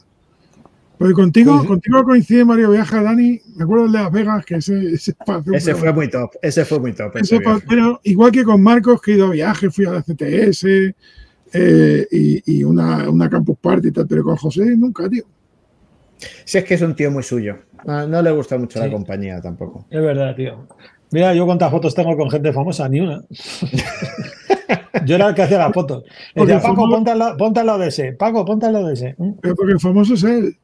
Porque contigo, Sí. contigo coincide Mario Viaja, Dani. Me acuerdo el de Las Vegas, que ese, ese, Ese fue muy top. Ese fue muy top. ese pa- pero igual que con Marcos, que he ido a viaje, fui a la CTS eh, y, y una, una Campus Party y tal, pero con José nunca, tío. Si es que es un tío muy suyo. No, no le gusta mucho la Sí. compañía tampoco. Es verdad, tío. Mira, yo cuántas fotos tengo con gente famosa, ni una. yo era el que hacía las fotos. Decía, Paco, famoso- ponte al, lado, ponte al lado de ese. Paco, ponte al lado de ese. ¿Mm? Pero porque el famoso es él.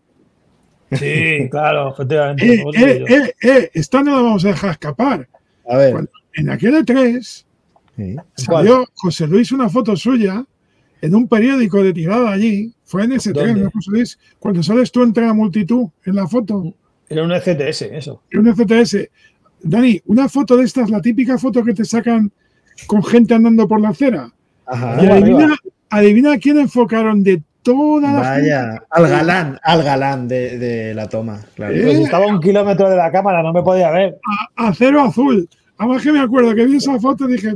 Sí, claro, efectivamente. Eh, eh, eh, eh, esta no la vamos a dejar escapar. A ver. Cuando- en aquel E3, Salió José Luis una foto suya en un periódico de tirada allí. Fue en ese tren, ¿no, José Luis? Cuando sales tú entre la multitud en la foto. Era un ECTS, eso. Era un ECTS. Dani, una foto de estas, la típica foto que te sacan con gente andando por la acera. Ajá. Y adivina, adivina quién enfocaron de toda la Vaya, al galán, al galán de, de la toma. Claro. ¿Eh? Pues estaba un kilómetro de la cámara, no me podía ver. a, a cero azul. Además que me acuerdo que vi esa foto y dije,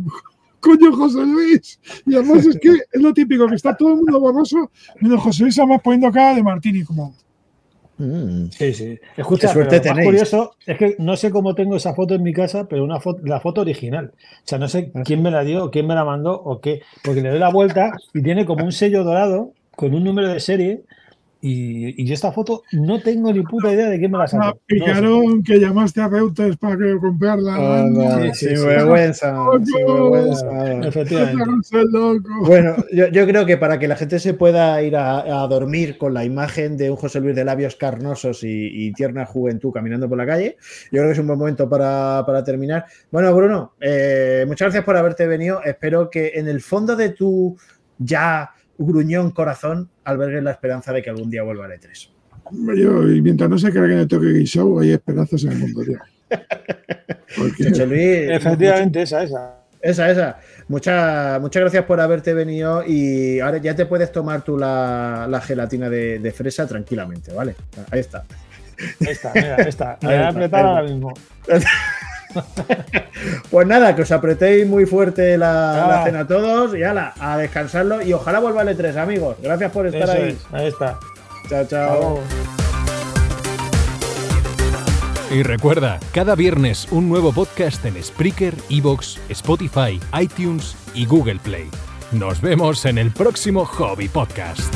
coño, José Luis. Y además es que es lo típico, que está todo el mundo borroso, menos José Luis además poniendo cara de Martini, como... Mm. Sí, sí. Escucha, Qué suerte pero lo más tenéis. curioso es que no sé cómo tengo esa foto en mi casa, pero una foto, la foto original. O sea, no sé quién me la dio, o quién me la mandó, o qué. Porque le doy la vuelta y tiene como un sello dorado con un número de serie. Y, y yo esta foto no tengo ni puta idea de quién me la Ah, sacó. No sé. picaron que llamaste a Reuters para que comprarla. Anda, Sí, sí, sí. vergüenza. Efectivamente. Bueno, yo, yo creo que para que la gente se pueda ir a, a dormir con la imagen de un José Luis de labios carnosos y, y tierna juventud caminando por la calle, yo creo que es un buen momento para, para terminar. Bueno, Bruno, eh, muchas gracias por haberte venido. Espero que en el fondo de tu ya gruñón corazón albergues la esperanza de que algún día vuelva al E3. Yo, y mientras no se carguen el toque Game Show, hay esperanzas en el mundo, tío. Porque- José Luis, Efectivamente, esa, esa. Esa, esa. Muchas, muchas gracias por haberte venido y ahora ya te puedes tomar tú la, la gelatina de, de fresa tranquilamente, ¿vale? Ahí está. Ahí está, mira, ahí está. Me a ahí ahora está. mismo. Pues nada, que os apretéis muy fuerte la, la Ah. cena todos y ala, a descansarlo y ojalá vuelva el E3, amigos. Gracias por estar Eso ahí. es, ahí está. Chao, chao. Y recuerda, cada viernes un nuevo podcast en Spreaker, Evox, Spotify, iTunes y Google Play. Nos vemos en el próximo Hobby Podcast.